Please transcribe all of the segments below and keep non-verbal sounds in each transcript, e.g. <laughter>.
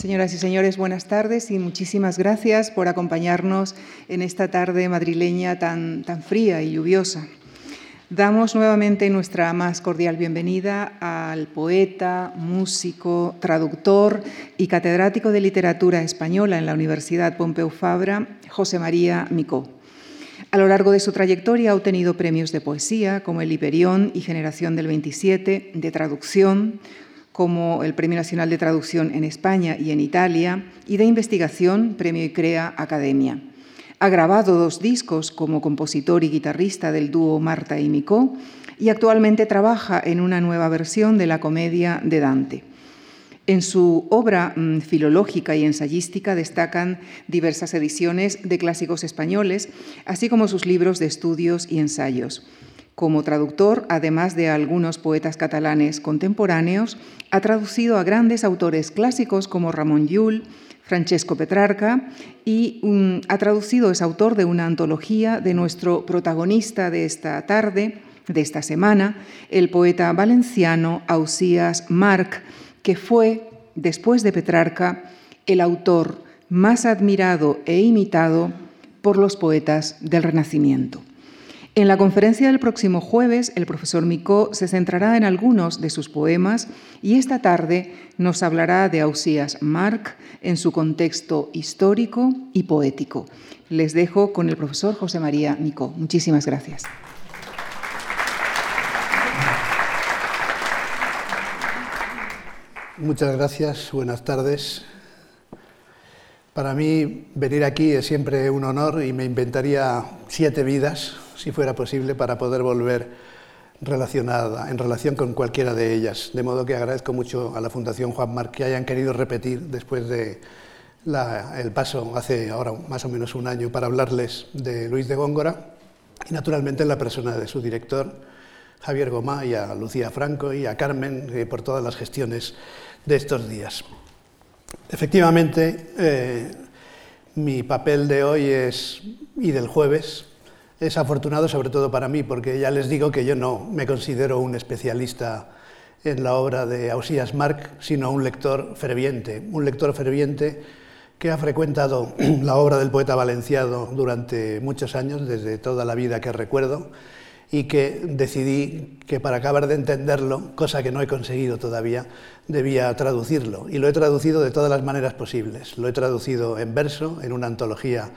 Señoras y señores, buenas tardes y muchísimas gracias por acompañarnos en esta tarde madrileña tan, tan fría y lluviosa. Damos nuevamente nuestra más cordial bienvenida al poeta, músico, traductor y catedrático de literatura española en la Universidad Pompeu Fabra, José María Micó. A lo largo de su trayectoria ha obtenido premios de poesía como el Hiperión y Generación del 27, de traducción, como el Premio Nacional de Traducción en España y en Italia, y de investigación, Premio ICREA Academia. Ha grabado dos discos como compositor y guitarrista del dúo Marta y Micó y actualmente trabaja en una nueva versión de la comedia de Dante. En su obra mm, filológica y ensayística destacan diversas ediciones de clásicos españoles, así como sus libros de estudios y ensayos. Como traductor, además de algunos poetas catalanes contemporáneos, ha traducido a grandes autores clásicos como Ramón Llull, Francesco Petrarca y ha traducido, es autor de una antología de nuestro protagonista de esta tarde, de esta semana, el poeta valenciano Ausías Marc, que fue, después de Petrarca, el autor más admirado e imitado por los poetas del Renacimiento. En la conferencia del próximo jueves, el profesor Micó se centrará en algunos de sus poemas y esta tarde nos hablará de Ausías Marc en su contexto histórico y poético. Les dejo con el profesor José María Micó. Muchísimas gracias. Muchas gracias, buenas tardes. Para mí venir aquí es siempre un honor y me inventaría siete vidas si fuera posible, para poder volver relacionada, en relación con cualquiera de ellas. De modo que agradezco mucho a la Fundación Juan Marc que hayan querido repetir después de el paso hace ahora más o menos un año para hablarles de Luis de Góngora y naturalmente en la persona de su director, Javier Gomá, y a Lucía Franco y a Carmen eh, por todas las gestiones de estos días. Efectivamente, eh, mi papel de hoy es, y del jueves es afortunado sobre todo para mí, porque ya les digo que yo no me considero un especialista en la obra de Ausías Marc, sino un lector ferviente, un lector ferviente que ha frecuentado <clears throat> la obra del poeta valenciano durante muchos años, desde toda la vida que recuerdo, y que decidí que para acabar de entenderlo, cosa que no he conseguido todavía, debía traducirlo. Y lo he traducido de todas las maneras posibles. Lo he traducido en verso, en una antología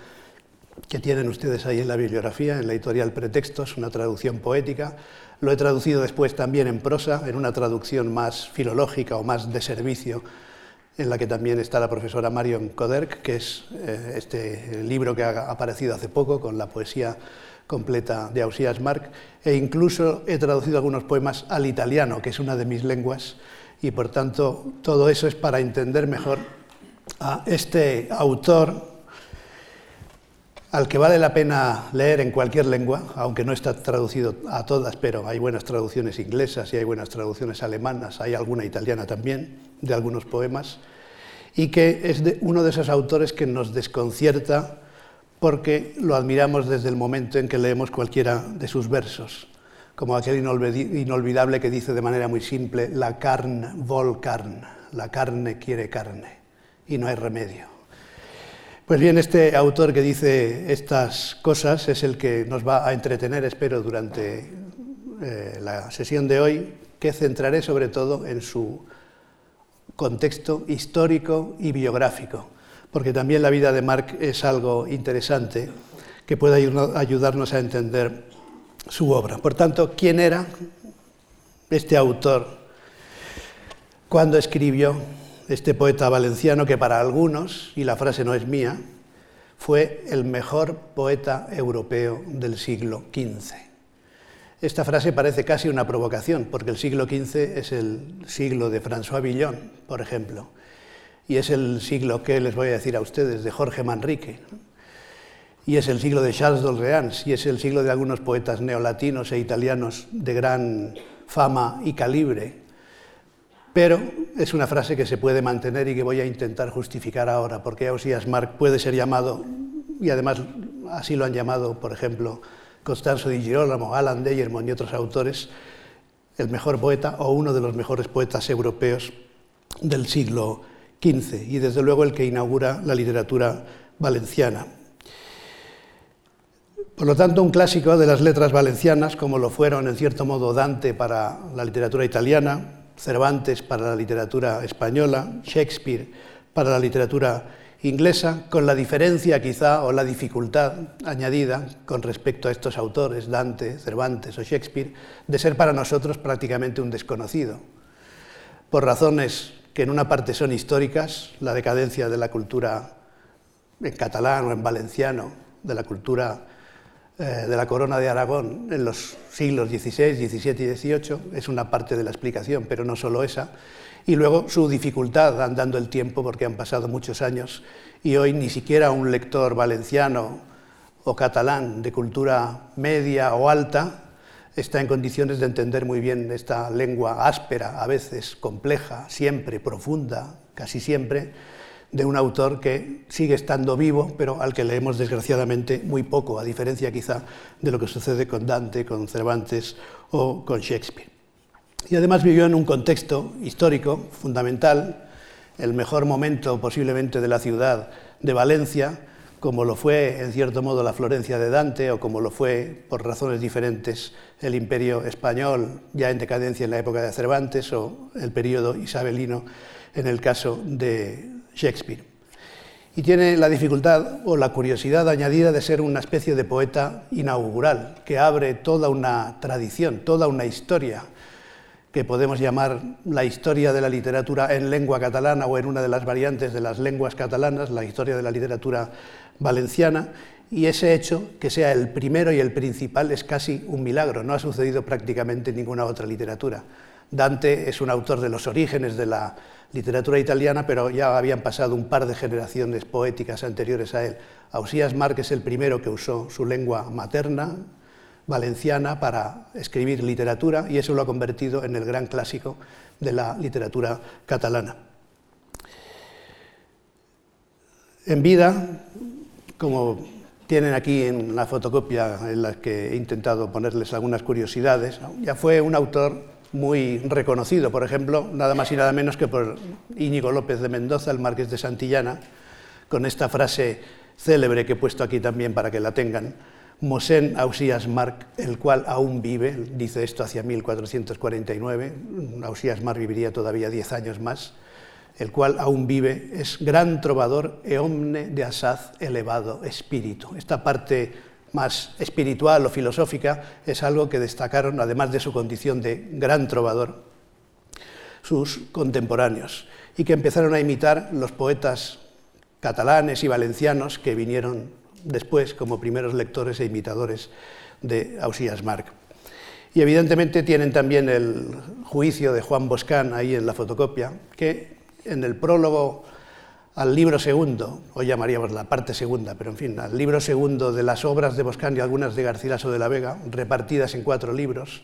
que tienen ustedes ahí en la bibliografía, en la editorial Pretextos, una traducción poética. Lo he traducido después también en prosa, en una traducción más filológica o más de servicio, en la que también está la profesora Marion Koderk, que es eh, este libro que ha aparecido hace poco con la poesía completa de Ausías Marc, e incluso he traducido algunos poemas al italiano, que es una de mis lenguas, y por tanto todo eso es para entender mejor a este autor al que vale la pena leer en cualquier lengua, aunque no está traducido a todas, pero hay buenas traducciones inglesas y hay buenas traducciones alemanas, hay alguna italiana también, de algunos poemas, y que es uno de esos autores que nos desconcierta porque lo admiramos desde el momento en que leemos cualquiera de sus versos, como aquel inolvidable que dice de manera muy simple, la carne vol carne, la carne quiere carne, y no hay remedio. Pues bien, este autor que dice estas cosas es el que nos va a entretener, espero, durante eh, la sesión de hoy, que centraré sobre todo en su contexto histórico y biográfico, porque también la vida de Marc es algo interesante que puede ayudarnos a entender su obra. Por tanto, ¿quién era este autor? ¿Cuándo escribió? Este poeta valenciano que para algunos, y la frase no es mía, fue el mejor poeta europeo del siglo XV. Esta frase parece casi una provocación, porque el siglo XV es el siglo de François Villon, por ejemplo, y es el siglo que les voy a decir a ustedes de Jorge Manrique, y es el siglo de Charles d'Orléans, y es el siglo de algunos poetas neolatinos e italianos de gran fama y calibre, pero es una frase que se puede mantener y que voy a intentar justificar ahora, porque Ausías Marc puede ser llamado, y además así lo han llamado, por ejemplo, Constanzo di Girolamo, Alan Deyermond y otros autores, el mejor poeta o uno de los mejores poetas europeos del siglo XV y desde luego el que inaugura la literatura valenciana. Por lo tanto, un clásico de las letras valencianas, como lo fueron en cierto modo Dante para la literatura italiana, Cervantes para la literatura española, Shakespeare para la literatura inglesa, con la diferencia quizá o la dificultad añadida con respecto a estos autores, Dante, Cervantes o Shakespeare, de ser para nosotros prácticamente un desconocido, por razones que en una parte son históricas, la decadencia de la cultura en catalán o en valenciano, de la cultura de la corona de Aragón en los siglos XVI, XVII y XVIII es una parte de la explicación, pero no solo esa. Y luego su dificultad andando el tiempo, porque han pasado muchos años y hoy ni siquiera un lector valenciano o catalán de cultura media o alta está en condiciones de entender muy bien esta lengua áspera, a veces compleja, siempre profunda, casi siempre, de un autor que sigue estando vivo, pero al que leemos desgraciadamente muy poco, a diferencia quizá de lo que sucede con Dante, con Cervantes o con Shakespeare. Y además vivió en un contexto histórico fundamental, el mejor momento posiblemente de la ciudad de Valencia, como lo fue en cierto modo la Florencia de Dante o como lo fue por razones diferentes el imperio español ya en decadencia en la época de Cervantes o el periodo isabelino en el caso de Shakespeare. Y tiene la dificultad o la curiosidad añadida de ser una especie de poeta inaugural, que abre toda una tradición, toda una historia, que podemos llamar la historia de la literatura en lengua catalana o en una de las variantes de las lenguas catalanas, la historia de la literatura valenciana, y ese hecho, que sea el primero y el principal, es casi un milagro, no ha sucedido prácticamente en ninguna otra literatura. Dante es un autor de los orígenes de la literatura italiana, pero ya habían pasado un par de generaciones poéticas anteriores a él. Ausías Marc es el primero que usó su lengua materna, valenciana, para escribir literatura y eso lo ha convertido en el gran clásico de la literatura catalana. En vida, como tienen aquí en la fotocopia en la que he intentado ponerles algunas curiosidades, ya fue un autor muy reconocido, por ejemplo, nada más y nada menos que por Íñigo López de Mendoza, el marqués de Santillana, con esta frase célebre que he puesto aquí también para que la tengan. Mosén Ausías Marc, el cual aún vive, dice esto hacia 1449, Ausías Marc viviría todavía diez años más, el cual aún vive, es gran trovador e omne de asaz elevado espíritu. Esta parte más espiritual o filosófica, es algo que destacaron, además de su condición de gran trovador, sus contemporáneos, y que empezaron a imitar los poetas catalanes y valencianos que vinieron después como primeros lectores e imitadores de Ausías Marc. Y evidentemente tienen también el juicio de Juan Boscán ahí en la fotocopia, que en el prólogo al libro segundo, hoy llamaríamos la parte segunda, pero en fin, al libro segundo de las obras de Boscán y algunas de Garcilaso de la Vega, repartidas en cuatro libros,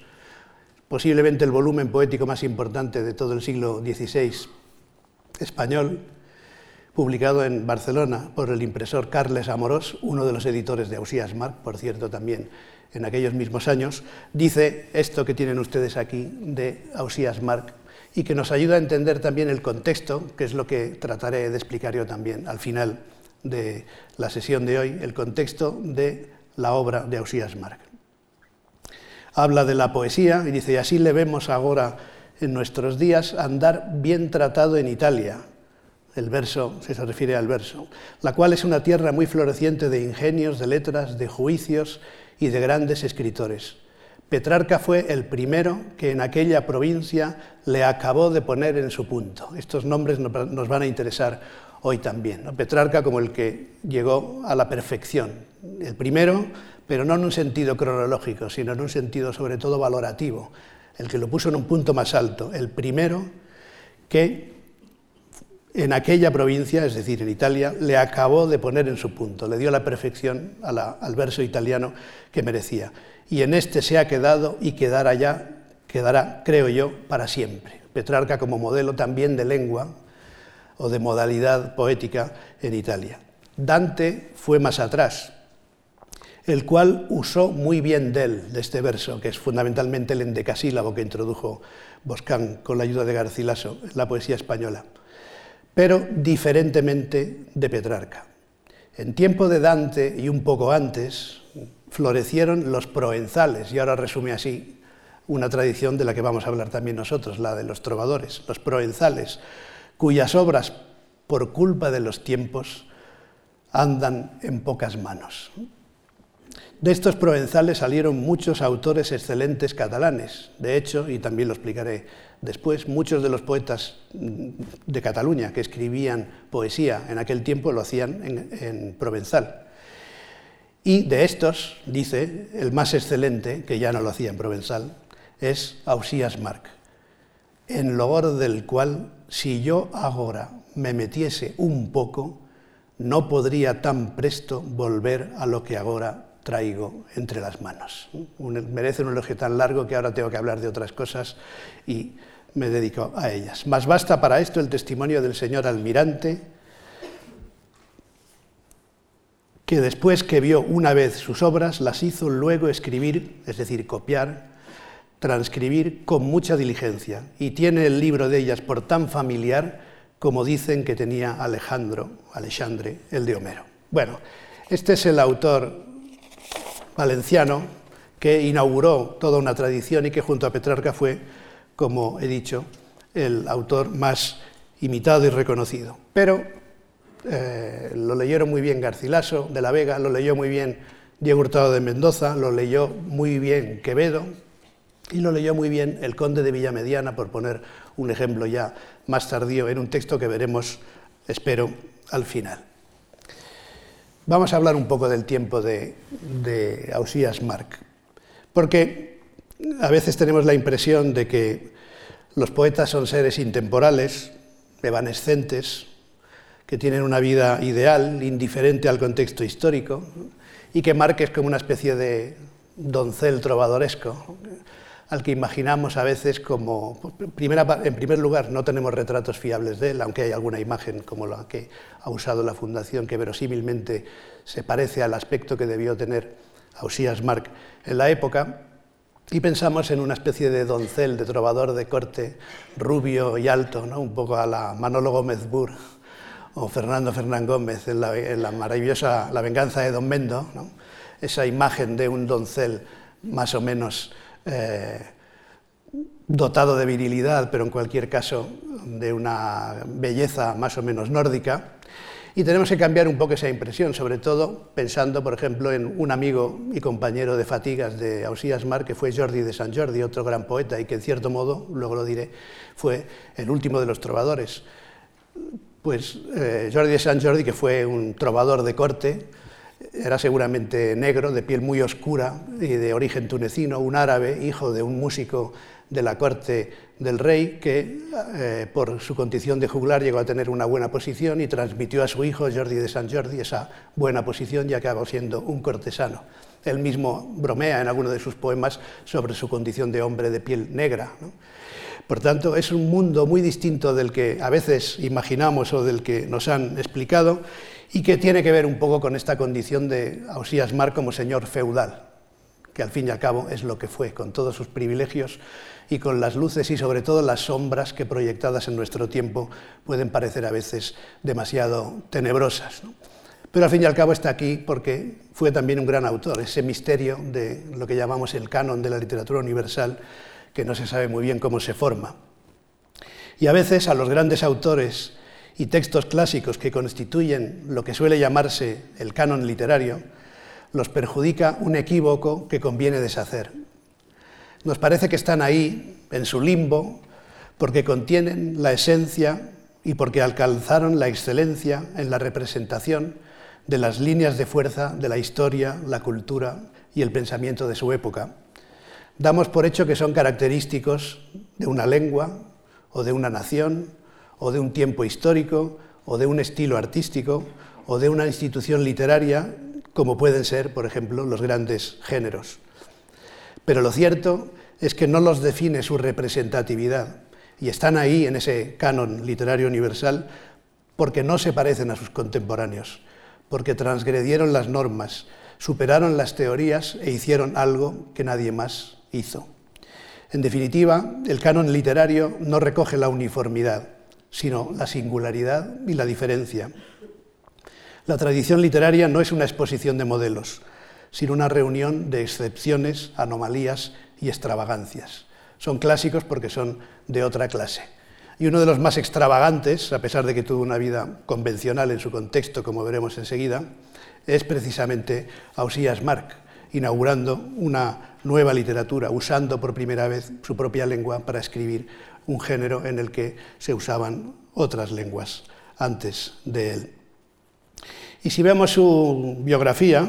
posiblemente el volumen poético más importante de todo el siglo XVI español, publicado en Barcelona por el impresor Carles Amorós, uno de los editores de Ausías Marc, por cierto, también en aquellos mismos años, dice esto que tienen ustedes aquí de Ausías Marc y que nos ayuda a entender también el contexto, que es lo que trataré de explicar yo también al final de la sesión de hoy, el contexto de la obra de Ausías Marc. Habla de la poesía y dice, y así le vemos ahora en nuestros días andar bien tratado en Italia, el verso, se refiere al verso, la cual es una tierra muy floreciente de ingenios, de letras, de juicios y de grandes escritores Petrarca fue el primero que en aquella provincia le acabó de poner en su punto. Estos nombres nos van a interesar hoy también. Petrarca como el que llegó a la perfección. El primero, pero no en un sentido cronológico, sino en un sentido sobre todo valorativo. El que lo puso en un punto más alto. El primero que en aquella provincia, es decir, en Italia, le acabó de poner en su punto, le dio la perfección al verso italiano que merecía y en este se ha quedado y quedará ya, quedará, creo yo, para siempre. Petrarca como modelo también de lengua o de modalidad poética en Italia. Dante fue más atrás, el cual usó muy bien de él, de este verso, que es fundamentalmente el endecasílabo que introdujo Boscán con la ayuda de Garcilaso en la poesía española. pero diferentemente de Petrarca. En tiempo de Dante y un poco antes florecieron los proenzales, y ahora resume así una tradición de la que vamos a hablar también nosotros, la de los trovadores, los proenzales, cuyas obras, por culpa de los tiempos, andan en pocas manos. De estos provenzales salieron muchos autores excelentes catalanes. De hecho, y también lo explicaré después, muchos de los poetas de Cataluña que escribían poesía en aquel tiempo lo hacían en, provenzal. Y de estos, dice, el más excelente, que ya no lo hacía en provenzal, es Ausías Marc, en logor del cual, si yo ahora me metiese un poco, no podría tan presto volver a lo que ahora traigo entre las manos. merece un elogio tan largo que ahora tengo que hablar de otras cosas y me dedico a ellas. Más basta para esto el testimonio del señor almirante, que después que vio una vez sus obras, las hizo luego escribir, es decir, copiar, transcribir con mucha diligencia, y tiene el libro de ellas por tan familiar como dicen que tenía Alejandro, Alexandre, el de Homero. Bueno, este es el autor valenciano que inauguró toda una tradición y que junto a Petrarca fue, como he dicho, el autor más imitado y reconocido. Pero eh, lo leyeron muy bien Garcilaso de la Vega, lo leyó muy bien Diego Hurtado de Mendoza, lo leyó muy bien Quevedo y lo leyó muy bien el conde de Villamediana, por poner un ejemplo ya más tardío en un texto que veremos, espero, al final. Vamos a hablar un poco del tiempo de, Ausías Marc, porque a veces tenemos la impresión de que los poetas son seres intemporales, evanescentes, que tienen una vida ideal, indiferente al contexto histórico, y que es como una especie de doncel trovadoresco, al que imaginamos a veces como, en primer lugar, no tenemos retratos fiables de él, aunque hay alguna imagen como la que ha usado la Fundación, que verosímilmente se parece al aspecto que debió tener Ausías Marc en la época, y pensamos en una especie de doncel, de trovador de corte rubio y alto, ¿no? un poco a la Manolo Gómez Burr o Fernando Fernán Gómez en la, maravillosa La venganza de Don Mendo, esa imagen de un doncel más o menos eh, dotado de virilidad, pero en cualquier caso de una belleza más o menos nórdica. Y tenemos que cambiar un poco esa impresión, sobre todo pensando, por ejemplo, en un amigo y compañero de fatigas de Ausías Mar, que fue Jordi de San Jordi, otro gran poeta, y que en cierto modo, luego lo diré, fue el último de los trovadores. Pues eh, Jordi de San Jordi, que fue un trovador de corte, era seguramente negro, de piel muy oscura y de origen tunecino, un árabe, hijo de un músico de la corte del rey, que eh, por su condición de juglar llegó a tener una buena posición y transmitió a su hijo, Jordi de San Jordi, esa buena posición y acabó siendo un cortesano. Él mismo bromea en alguno de sus poemas sobre su condición de hombre de piel negra. Por tanto, es un mundo muy distinto del que a veces imaginamos o del que nos han explicado y que tiene que ver un poco con esta condición de Ausías Mar como señor feudal, que al fin y al cabo es lo que fue, con todos sus privilegios y con las luces y sobre todo las sombras que proyectadas en nuestro tiempo pueden parecer a veces demasiado tenebrosas. Pero al fin y al cabo está aquí porque fue también un gran autor, ese misterio de lo que llamamos el canon de la literatura universal, que no se sabe muy bien cómo se forma. Y a veces a los grandes autores y textos clásicos que constituyen lo que suele llamarse el canon literario, los perjudica un equívoco que conviene deshacer. Nos parece que están ahí, en su limbo, porque contienen la esencia y porque alcanzaron la excelencia en la representación de las líneas de fuerza de la historia, la cultura y el pensamiento de su época. Damos por hecho que son característicos de una lengua o de una nación o de un tiempo histórico, o de un estilo artístico, o de una institución literaria, como pueden ser, por ejemplo, los grandes géneros. Pero lo cierto es que no los define su representatividad, y están ahí en ese canon literario universal porque no se parecen a sus contemporáneos, porque transgredieron las normas, superaron las teorías e hicieron algo que nadie más hizo. En definitiva, el canon literario no recoge la uniformidad, sino la singularidad y la diferencia. La tradición literaria no es una exposición de modelos, sino una reunión de excepciones, anomalías y extravagancias. Son clásicos porque son de otra clase. Y uno de los más extravagantes, a pesar de que tuvo una vida convencional en su contexto, como veremos enseguida, es precisamente Ausías Marc, inaugurando una nueva literatura, usando por primera vez su propia lengua para escribir un género en el que se usaban otras lenguas antes de él. Y si vemos su biografía,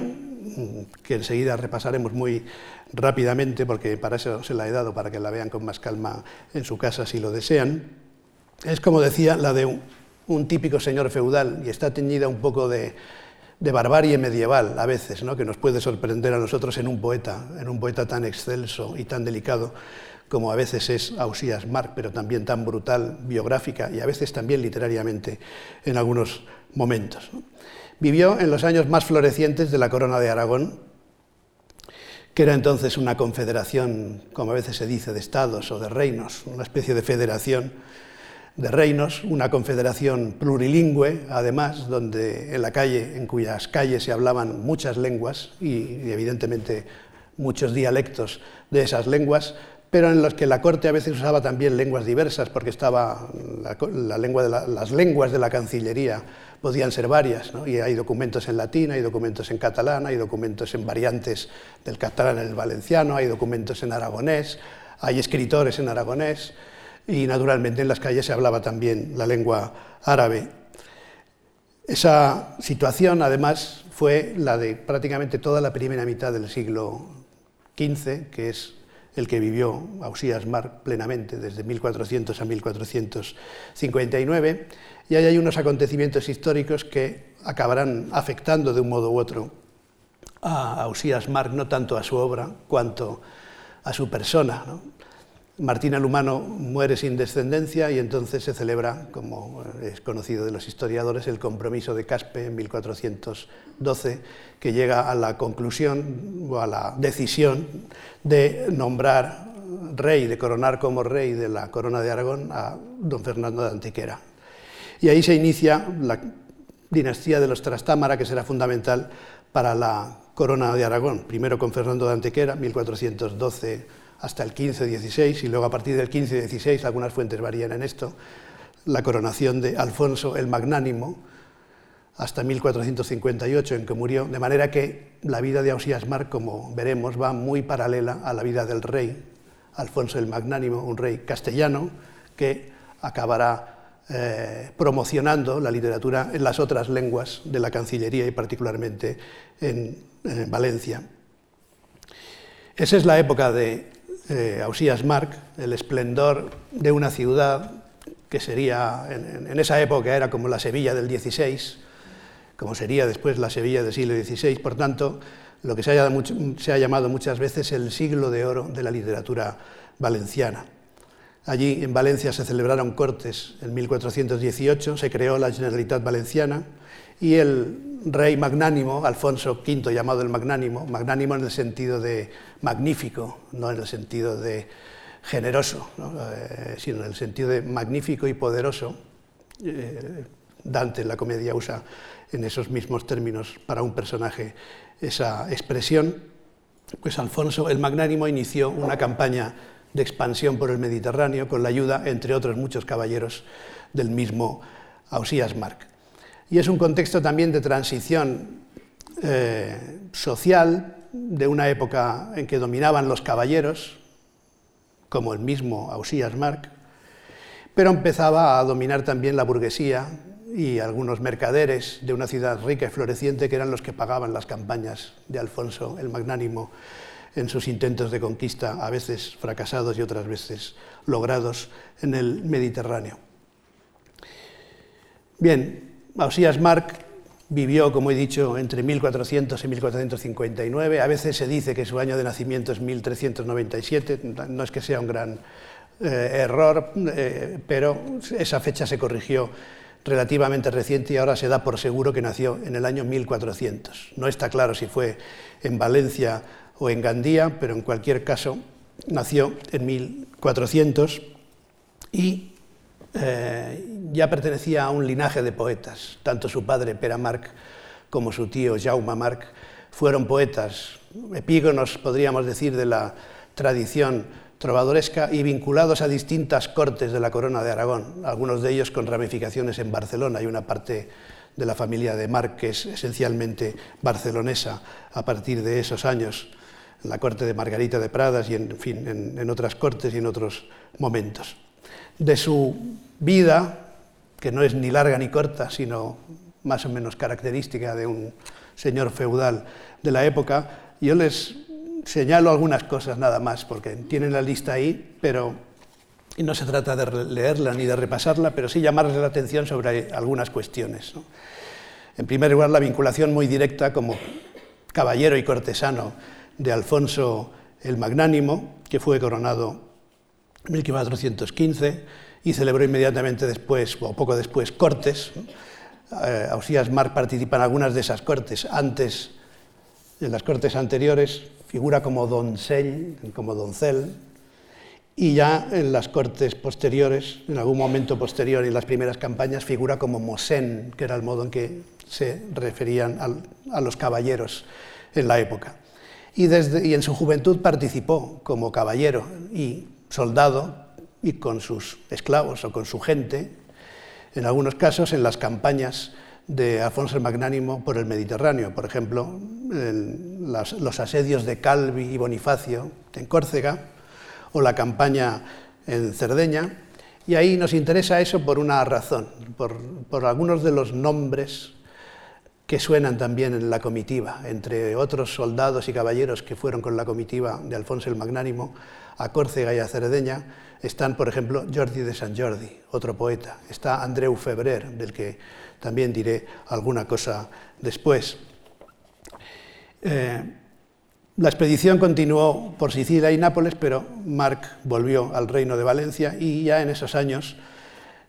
que enseguida repasaremos muy rápidamente, porque para eso se la he dado, para que la vean con más calma en su casa si lo desean, es como decía, la de un, típico señor feudal y está teñida un poco de, barbarie medieval a veces, ¿no? que nos puede sorprender a nosotros en un poeta, en un poeta tan excelso y tan delicado como a veces es Ausías Marc, pero también tan brutal biográfica y a veces también literariamente en algunos momentos. Vivió en los años más florecientes de la Corona de Aragón, que era entonces una confederación, como a veces se dice, de estados o de reinos, una especie de federación de reinos, una confederación plurilingüe, además, donde en la calle, en cuyas calles se hablaban muchas lenguas y, evidentemente muchos dialectos de esas lenguas, pero en los que la corte a veces usaba también lenguas diversas, porque estaba la, lengua de las lenguas de la Cancillería podían ser varias, y hay documentos en latín, hay documentos en catalán, hay documentos en variantes del catalán en el valenciano, hay documentos en aragonés, hay escritores en aragonés, y naturalmente en las calles se hablaba también la lengua árabe. Esa situación, además, fue la de prácticamente toda la primera mitad del siglo XV, que es el que vivió Ausías Marc plenamente desde 1400 a 1459, y ahí hay unos acontecimientos históricos que acabarán afectando de un modo u otro a Ausías Marc, no tanto a su obra cuanto a su persona. Martín Alumano muere sin descendencia y entonces se celebra, como es conocido de los historiadores, el compromiso de Caspe en 1412, que llega a la conclusión o a la decisión de nombrar rey, de coronar como rey de la corona de Aragón a don Fernando de Antequera. Y ahí se inicia la dinastía de los Trastámara, que será fundamental para la corona de Aragón, primero con Fernando de Antequera, 1412 hasta el 15-16 y luego a partir del 15-16, algunas fuentes varían en esto, la coronación de Alfonso el Magnánimo hasta 1458 en que murió, de manera que la vida de Ausías Marc, como veremos, va muy paralela a la vida del rey Alfonso el Magnánimo, un rey castellano que acabará eh, promocionando la literatura en las otras lenguas de la Cancillería y particularmente en Valencia. Esa es la época de eh, Ausías Marc, el esplendor de una ciudad que sería, en, esa época era como la Sevilla del XVI, como sería después la Sevilla del siglo XVI, por tanto, lo que se ha, llamado muchas veces el siglo de oro de la literatura valenciana. Allí en Valencia se celebraron cortes en 1418, se creó la Generalitat Valenciana y el rey magnánimo, Alfonso V, llamado el magnánimo, magnánimo en el sentido de magnífico, no en el sentido de generoso, eh, sino en el sentido de magnífico y poderoso. Eh, Dante en la comedia usa en esos mismos términos para un personaje esa expresión. Pues Alfonso el Magnánimo inició una campaña de expansión por el Mediterráneo con la ayuda, entre otros muchos caballeros, del mismo Ausías Marc. Y es un contexto también de transición eh, social, de una época en que dominaban los caballeros, como el mismo Ausías Marc, pero empezaba a dominar también la burguesía y algunos mercaderes de una ciudad rica y floreciente que eran los que pagaban las campañas de Alfonso el Magnánimo en sus intentos de conquista, a veces fracasados y otras veces logrados en el Mediterráneo. Bien, Ausías Marc vivió, como he dicho, entre 1400 y 1459. A veces se dice que su año de nacimiento es 1397. No es que sea un gran eh, error, eh, pero esa fecha se corrigió relativamente reciente y ahora se da por seguro que nació en el año 1400. No está claro si fue en Valencia o en Gandía, pero en cualquier caso nació en 1400 y eh, ya pertenecía a un linaje de poetas. Tanto su padre, Pere Marc, como su tío, Jaume Marc, fueron poetas, epígonos, podríamos decir, de la tradición trovadoresca y vinculados a distintas cortes de la corona de Aragón, algunos de ellos con ramificaciones en Barcelona. Hay una parte de la familia de Marc que es esencialmente barcelonesa a partir de esos años, en la corte de Margarita de Pradas y en, fin, en otras cortes y en otros momentos. De su vida, que no es ni larga ni corta, sino más o menos característica de un señor feudal de la época, yo les señalo algunas cosas nada más, porque tienen la lista ahí, pero no se trata de leerla ni de repasarla, pero sí llamarles la atención sobre algunas cuestiones. En primer lugar, la vinculación muy directa como caballero y cortesano de Alfonso el Magnánimo, que fue coronado 1415 y celebró inmediatamente después, o poco después, cortes. Eh, Ausías Marc participa en algunas de esas cortes. Antes, en las cortes anteriores, figura como doncel, como doncel, y ya en las cortes posteriores, en algún momento posterior y en las primeras campañas, figura como mosén, que era el modo en que se referían a los caballeros en la época. Y, desde, y en su juventud participó como caballero y soldado y con sus esclavos o con su gente, en algunos casos en las campañas de Alfonso el Magnánimo por el Mediterráneo, por ejemplo, los asedios de Calvi y Bonifacio en Córcega, o la campaña en Cerdeña, y ahí nos interesa eso por una razón, por, por algunos de los nombres que suenan también en la comitiva, entre otros soldados y caballeros que fueron con la comitiva de Alfonso el Magnánimo a Córcega y a Cerdeña, están, por ejemplo, Jordi de San Jordi, otro poeta, está Andreu Febrer, del que también diré alguna cosa después. Eh, la expedición continuó por Sicilia y Nápoles, pero Marc volvió al reino de Valencia y ya en esos años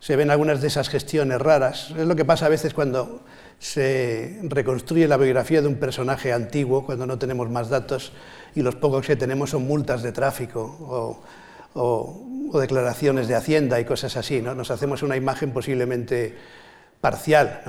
se ven algunas de esas gestiones raras. Es lo que pasa a veces cuando se reconstruye la biografía de un personaje antiguo, cuando no tenemos más datos y los pocos que tenemos son multas de tráfico o, declaraciones de Hacienda y cosas así. ¿no? Nos hacemos una imagen posiblemente parcial.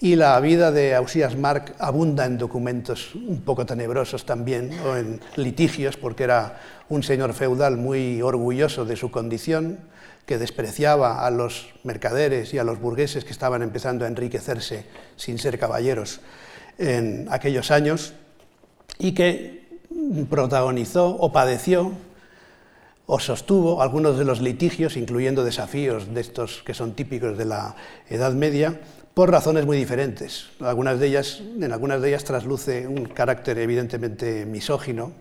Y la vida de Ausías Marc abunda en documentos un poco tenebrosos también, o en litigios, porque era un señor feudal muy orgulloso de su condición, que despreciaba a los mercaderes y a los burgueses que estaban empezando a enriquecerse sin ser caballeros en aquellos años, y que protagonizó o padeció o sostuvo algunos de los litigios, incluyendo desafíos de estos que son típicos de la Edad Media, por razones muy diferentes. Algunas de ellas, en algunas de ellas trasluce un carácter evidentemente misógino,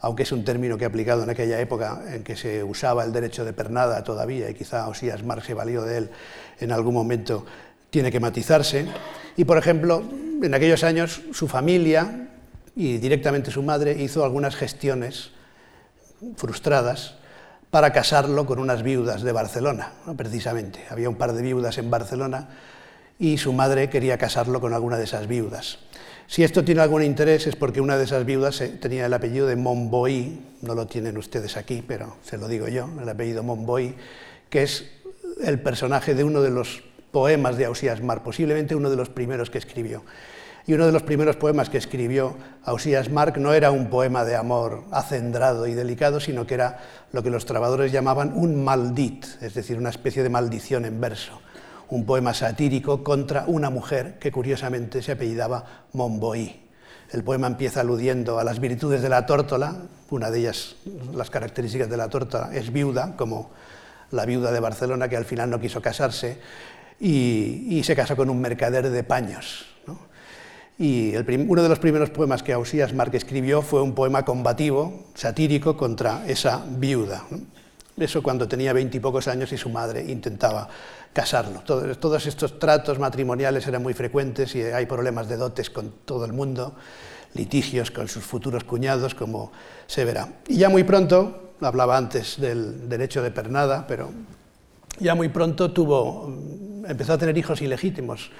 aunque es un término que he aplicado en aquella época en que se usaba el derecho de pernada todavía, y quizá Osías Marx se valió de él en algún momento, tiene que matizarse. Y, por ejemplo, en aquellos años su familia y directamente su madre hizo algunas gestiones frustradas para casarlo con unas viudas de Barcelona, precisamente. Había un par de viudas en Barcelona y su madre quería casarlo con alguna de esas viudas. Si esto tiene algún interés es porque una de esas viudas tenía el apellido de Monboy, no lo tienen ustedes aquí, pero se lo digo yo, el apellido Monboy, que es el personaje de uno de los poemas de Ausías Mar, posiblemente uno de los primeros que escribió. Y uno de los primeros poemas que escribió Ausías Marc no era un poema de amor acendrado y delicado, sino que era lo que los trabadores llamaban un maldit, es decir, una especie de maldición en verso, un poema satírico contra una mujer que curiosamente se apellidaba Monboí. El poema empieza aludiendo a las virtudes de la tórtola, una de ellas, las características de la tórtola, es viuda, como la viuda de Barcelona que al final no quiso casarse y, se casó con un mercader de paños. Y uno de los primeros poemas que Ausías Marc escribió fue un poema combativo, satírico, contra esa viuda. Eso cuando tenía veintipocos años y su madre intentaba casarlo. Todos, estos tratos matrimoniales eran muy frecuentes y hay problemas de dotes con todo el mundo, litigios con sus futuros cuñados, como se verá. Y ya muy pronto, hablaba antes del derecho de pernada, pero ya muy pronto tuvo, empezó a tener hijos ilegítimos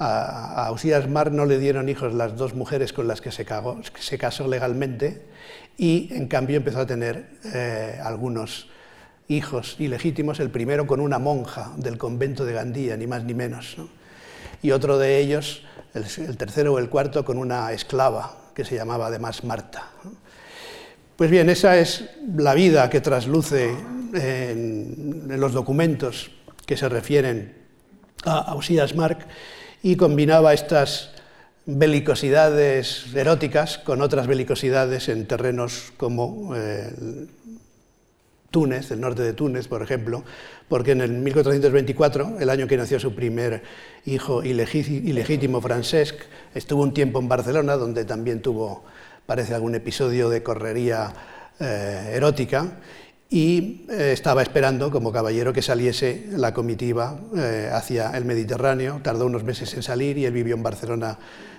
a, Ausías Mar no le dieron hijos las dos mujeres con las que se, casó legalmente y en cambio empezó a tener eh, algunos hijos ilegítimos, el primero con una monja del convento de Gandía, ni más ni menos, y otro de ellos, el, tercero o el cuarto, con una esclava que se llamaba además Marta. Pues bien, esa es la vida que trasluce en, los documentos que se refieren a Ausías Marc y combinaba estas belicosidades eróticas con otras belicosidades en terrenos como eh, Túnez, el norte de Túnez, por ejemplo, porque en el 1424, el año que nació su primer hijo ilegítimo, Francesc, estuvo un tiempo en Barcelona, donde también tuvo, parece, algún episodio de correría eh, erótica, y eh, estaba esperando, como caballero, que saliese la comitiva eh, hacia el Mediterráneo. Tardó unos meses en salir y él vivió en Barcelona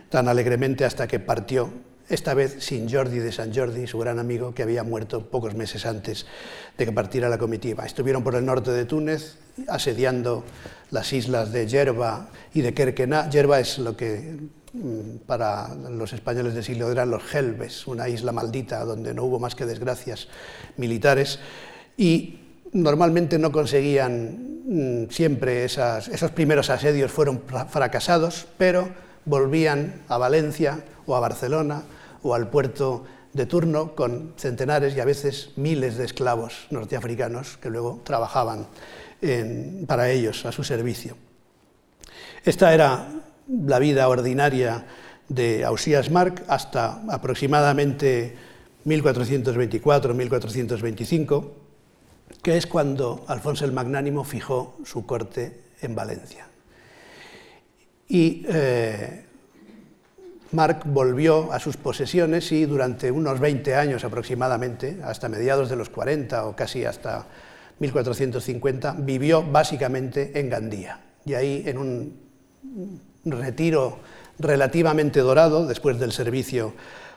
tan alegremente hasta que partió esta vez sin Jordi de San Jordi, su gran amigo, que había muerto pocos meses antes de que partiera la comitiva. Estuvieron por el norte de Túnez, asediando las islas de Yerba y de Kerkená. Yerba es lo que mm, para los españoles del siglo eran los Helves, una isla maldita donde no hubo más que desgracias militares, y normalmente no conseguían mm, siempre esos primeros asedios fueron fracasados, pero volvían a Valencia o a Barcelona o al puerto de turno con centenares y a veces miles de esclavos norteafricanos que luego trabajaban para ellos, a su servicio. Esta era la vida ordinaria de Ausías Marc hasta aproximadamente 1424-1425, que es cuando Alfonso el Magnánimo fijó su corte en Valencia. Y eh, Marc volvió a sus posesiones y durante unos 20 años aproximadamente, hasta mediados de los 40 o casi hasta 1450, vivió básicamente en Gandía. Y ahí, en un retiro relativamente dorado, después del servicio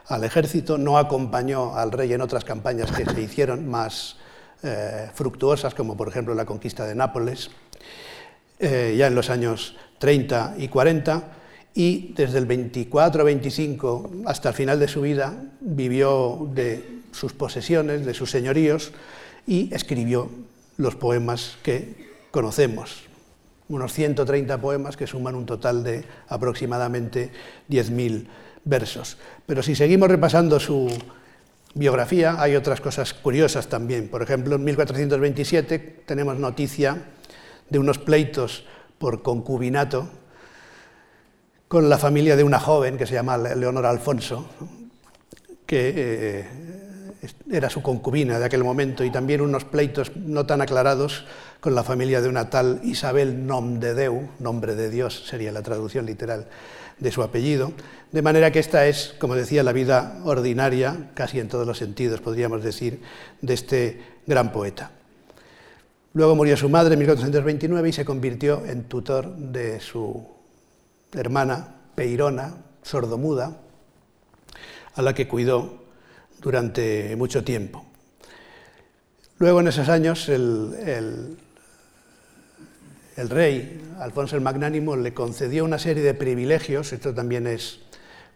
al ejército, no acompañó al rey en otras campañas que se hicieron más eh, fructuosas, como por ejemplo la conquista de Nápoles, eh, ya en los años 30 y 40 y desde el 24-25 hasta el final de su vida vivió de sus posesiones, de sus señoríos y escribió los poemas que conocemos, unos 130 poemas que suman un total de aproximadamente 10.000 versos. Pero si seguimos repasando su biografía, hay otras cosas curiosas también. Por ejemplo, en 1427 tenemos noticia de unos pleitos por concubinato con la familia de una joven que se llama Leonora Alfonso, que eh, era su concubina de aquel momento, y también unos pleitos no tan aclarados con la familia de una tal Isabel Nom de Deu, nombre de Dios sería la traducción literal de su apellido, de manera que esta es, como decía, la vida ordinaria, casi en todos los sentidos, podríamos decir, de este gran poeta. Luego murió su madre en 1429 y se convirtió en tutor de su hermana Peirona, sordomuda, a la que cuidó durante mucho tiempo. Luego, en esos años, el, el, rey, Alfonso el Magnánimo, le concedió una serie de privilegios, esto también es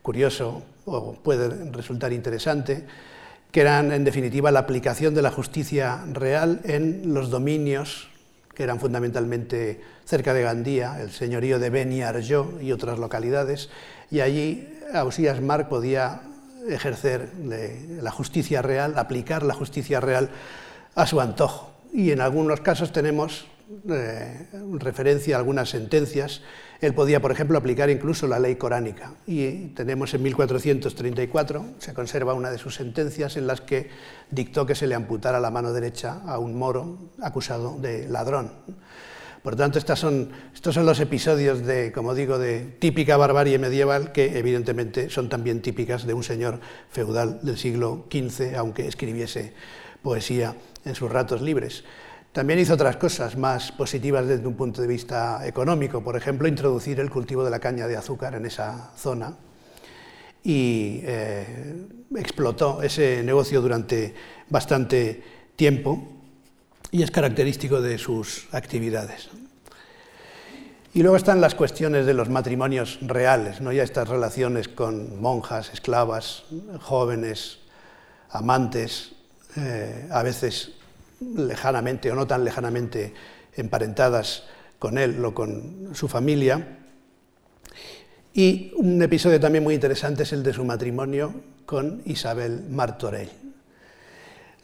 curioso o puede resultar interesante, que eran, en definitiva, la aplicación de la justicia real en los dominios que eran fundamentalmente cerca de Gandía, el señorío de Beni Arjó y otras localidades, y allí Ausías Marc podía ejercer la justicia real, aplicar la justicia real a su antojo. Y en algunos casos tenemos eh, referencia a algunas sentencias. Él podía, por ejemplo, aplicar incluso la ley coránica. Y tenemos en 1434, se conserva una de sus sentencias en las que dictó que se le amputara la mano derecha a un moro acusado de ladrón. Por tanto, son, estos son los episodios de, como digo, de típica barbarie medieval que evidentemente son también típicas de un señor feudal del siglo XV, aunque escribiese poesía en sus ratos libres. También hizo otras cosas más positivas desde un punto de vista económico, por ejemplo, introducir el cultivo de la caña de azúcar en esa zona y eh, explotó ese negocio durante bastante tiempo y es característico de sus actividades. Y luego están las cuestiones de los matrimonios reales, ¿no? ya estas relaciones con monjas, esclavas, jóvenes, amantes, eh, a veces lejanamente o no tan lejanamente emparentadas con él o con su familia. Y un episodio también muy interesante es el de su matrimonio con Isabel Martorell.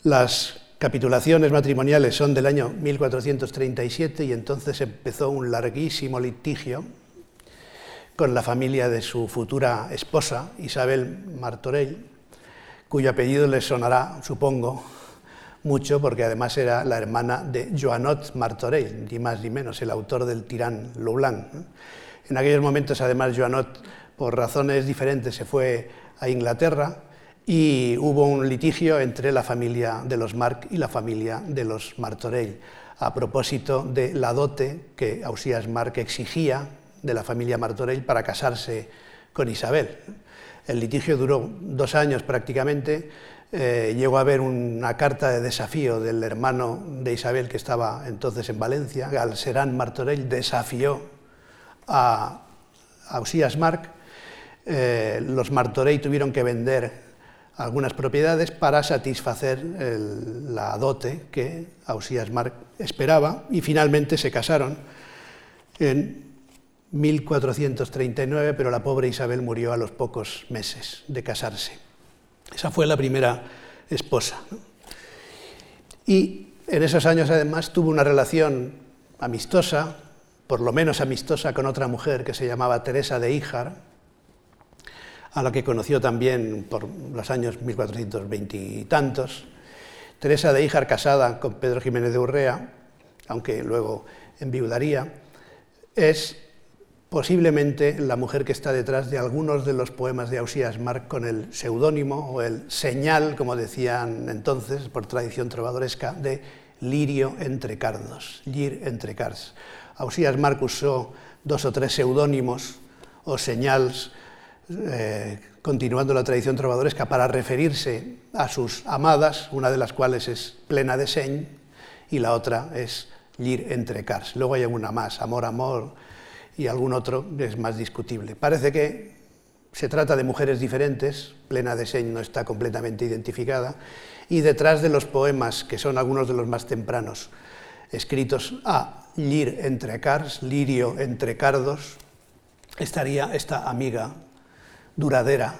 Las capitulaciones matrimoniales son del año 1437 y entonces empezó un larguísimo litigio con la familia de su futura esposa, Isabel Martorell, cuyo apellido le sonará, supongo, mucho porque además era la hermana de Joanot Martorell, ni más ni menos, el autor del Tirán Loulan. En aquellos momentos, además, Joanot, por razones diferentes, se fue a Inglaterra y hubo un litigio entre la familia de los Marc y la familia de los Martorell a propósito de la dote que Ausías Marc exigía de la familia Martorell para casarse con Isabel. El litigio duró dos años prácticamente. Eh, llegó a haber una carta de desafío del hermano de Isabel que estaba entonces en Valencia, Galserán Martorell, desafió a Ausías Marc. Eh, los Martorell tuvieron que vender algunas propiedades para satisfacer la dote que Ausías Marc esperaba y finalmente se casaron en 1439, pero la pobre Isabel murió a los pocos meses de casarse. Esa fue la primera esposa. Y en esos años además tuvo una relación amistosa, por lo menos amistosa, con otra mujer que se llamaba Teresa de Híjar, a la que conoció también por los años 1420 y tantos. Teresa de Híjar casada con Pedro Jiménez de Urrea, aunque luego enviudaría, es posiblemente la mujer que está detrás de algunos de los poemas de Ausías Marc con el seudónimo o el señal, como decían entonces, por tradición trovadoresca, de lirio entre cardos, lir entre cars. Ausías Marc usó dos o tres seudónimos o señales, eh, continuando la tradición trovadoresca, para referirse a sus amadas, una de las cuales es plena de señ y la otra es lir entre cars. Luego hay alguna más, amor, amor, y algún otro es más discutible. Parece que se trata de mujeres diferentes, Plena de Señ no está completamente identificada, y detrás de los poemas, que son algunos de los más tempranos, escritos a lir entre cars, lirio entre cardos, estaría esta amiga duradera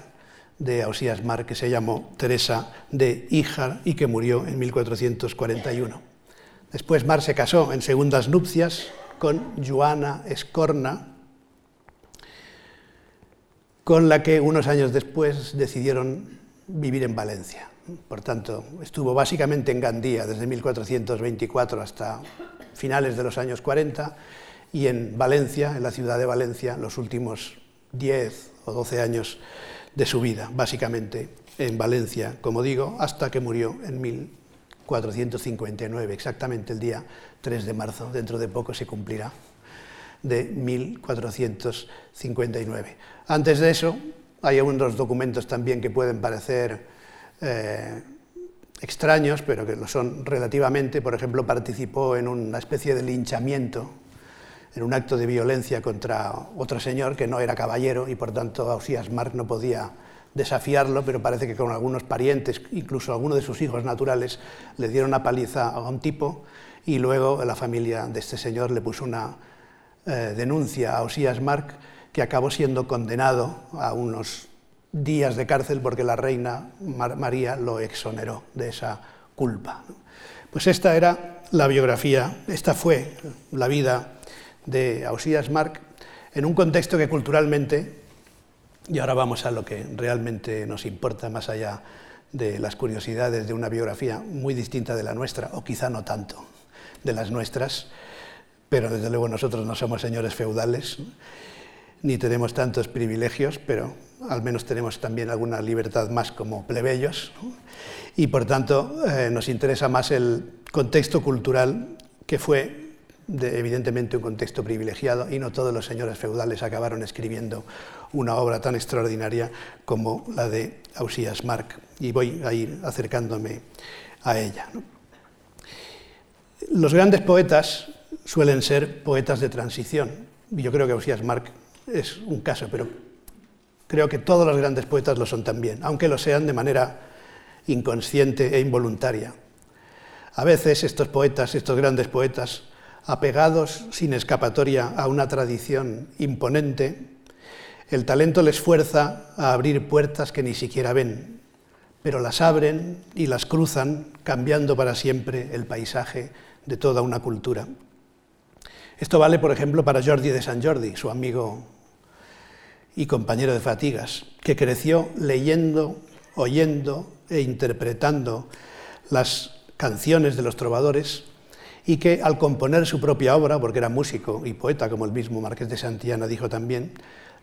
de Ausías Mar, que se llamó Teresa de Híjar y que murió en 1441. Después Mar se casó en segundas nupcias con Joana Escorna, con la que unos años después decidieron vivir en Valencia. Por tanto, estuvo básicamente en Gandía desde 1424 hasta finales de los años 40 y en Valencia, en la ciudad de Valencia, los últimos 10 o 12 años de su vida, básicamente en Valencia, como digo, hasta que murió en 1459, exactamente el día 3 de marzo, dentro de poco se cumplirá, de 1459. Antes de eso, hay unos documentos también que pueden parecer eh, extraños, pero que lo son relativamente. Por ejemplo, participó en una especie de linchamiento, en un acto de violencia contra otro señor que no era caballero y por tanto Ausías Marc no podía desafiarlo, pero parece que con algunos parientes, incluso algunos de sus hijos naturales, le dieron una paliza a un tipo y luego la familia de este señor le puso una eh, denuncia a Osías Marc que acabó siendo condenado a unos días de cárcel porque la reina María lo exoneró de esa culpa. Pues esta era la biografía, esta fue la vida de Ausías Marc en un contexto que culturalmente, y ahora vamos a lo que realmente nos importa más allá de las curiosidades de una biografía muy distinta de la nuestra, o quizá no tanto de las nuestras, pero desde luego nosotros no somos señores feudales, ni tenemos tantos privilegios, pero al menos tenemos también alguna libertad más como plebeyos, y por tanto eh, nos interesa más el contexto cultural que fue evidentemente un contexto privilegiado y no todos los señores feudales acabaron escribiendo una obra tan extraordinaria como la de Ausías Marc y voy a ir acercándome a ella. Los grandes poetas suelen ser poetas de transición. Yo creo que Ausías Marc es un caso, pero creo que todos los grandes poetas lo son también, aunque lo sean de manera inconsciente e involuntaria. A veces estos poetas, estos grandes poetas, apegados sin escapatoria a una tradición imponente, el talento les fuerza a abrir puertas que ni siquiera ven, pero las abren y las cruzan, cambiando para siempre el paisaje de toda una cultura. Esto vale, por ejemplo, para Jordi de San Jordi, su amigo y compañero de fatigas, que creció leyendo, oyendo e interpretando las canciones de los trovadores y que al componer su propia obra, porque era músico y poeta, como el mismo Marqués de Santillana dijo también,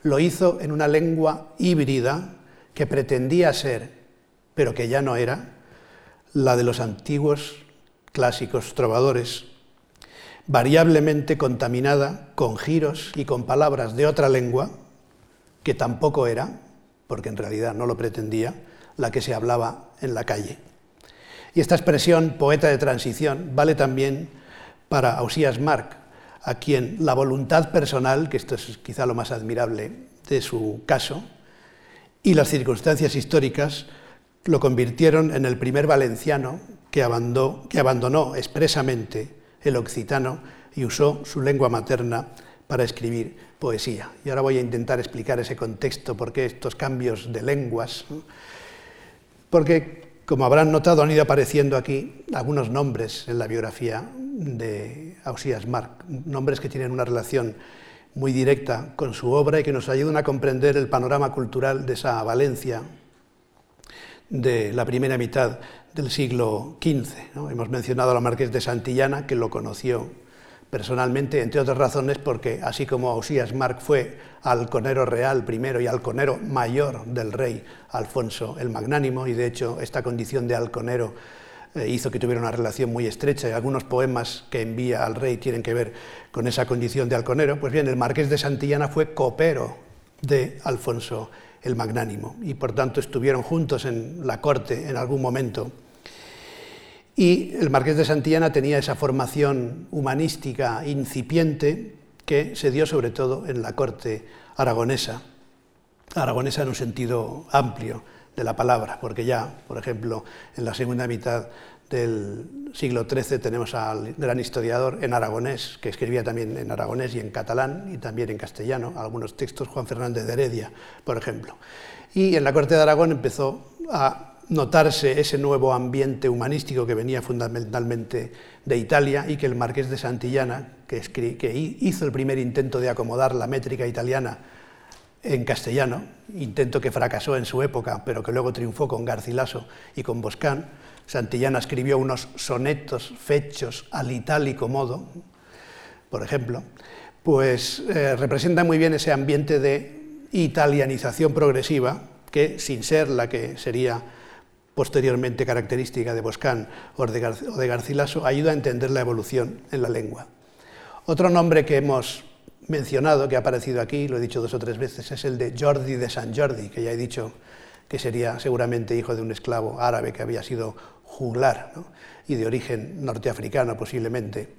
lo hizo en una lengua híbrida que pretendía ser, pero que ya no era, la de los antiguos clásicos trovadores, variablemente contaminada con giros y con palabras de otra lengua, que tampoco era, porque en realidad no lo pretendía, la que se hablaba en la calle. Y esta expresión, poeta de transición, vale también para Ausías Marc, a quien la voluntad personal, que esto es quizá lo más admirable de su caso, y las circunstancias históricas lo convirtieron en el primer valenciano que abandonó, expresamente el occitano y usó su lengua materna para escribir poesía. Y ahora voy a intentar explicar ese contexto, por qué estos cambios de lenguas. Porque, como habrán notado, han ido apareciendo aquí algunos nombres en la biografía de Ausías Marc, nombres que tienen una relación muy directa con su obra y que nos ayudan a comprender el panorama cultural de esa Valencia de la primera mitad del siglo XV. Hemos mencionado a la Marqués de Santillana, que lo conoció personalmente, entre otras razones porque, así como Ausías Marc fue alconero real primero y alconero mayor del rey Alfonso el Magnánimo, y de hecho esta condición de alconero eh, hizo que tuviera una relación muy estrecha, y algunos poemas que envía al rey tienen que ver con esa condición de alconero, pues bien, el marqués de Santillana fue copero de Alfonso el Magnánimo, y por tanto estuvieron juntos en la corte en algún momento. Y el marqués de Santillana tenía esa formación humanística incipiente que se dio sobre todo en la corte aragonesa, aragonesa en un sentido amplio de la palabra, porque ya, por ejemplo, en la segunda mitad del siglo XIII tenemos al gran historiador en aragonés, que escribía también en aragonés y en catalán y también en castellano, algunos textos, Juan Fernández de Heredia, por ejemplo. Y en la corte de Aragón empezó a notarse ese nuevo ambiente humanístico que venía fundamentalmente de Italia y que el marqués de Santillana, que, hizo el primer intento de acomodar la métrica italiana en castellano, intento que fracasó en su época, pero que luego triunfó con Garcilaso y con Boscán, Santillana escribió unos sonetos fechos al itálico modo, por ejemplo, pues eh, representa muy bien ese ambiente de italianización progresiva que, sin ser la que sería posteriormente característica de Boscán o de Garcilaso, ayuda a entender la evolución en la lengua. Otro nombre que hemos mencionado, que ha aparecido aquí, lo he dicho dos o tres veces, es el de Jordi de San Jordi, que ya he dicho que sería seguramente hijo de un esclavo árabe que había sido juglar y de origen norteafricano posiblemente,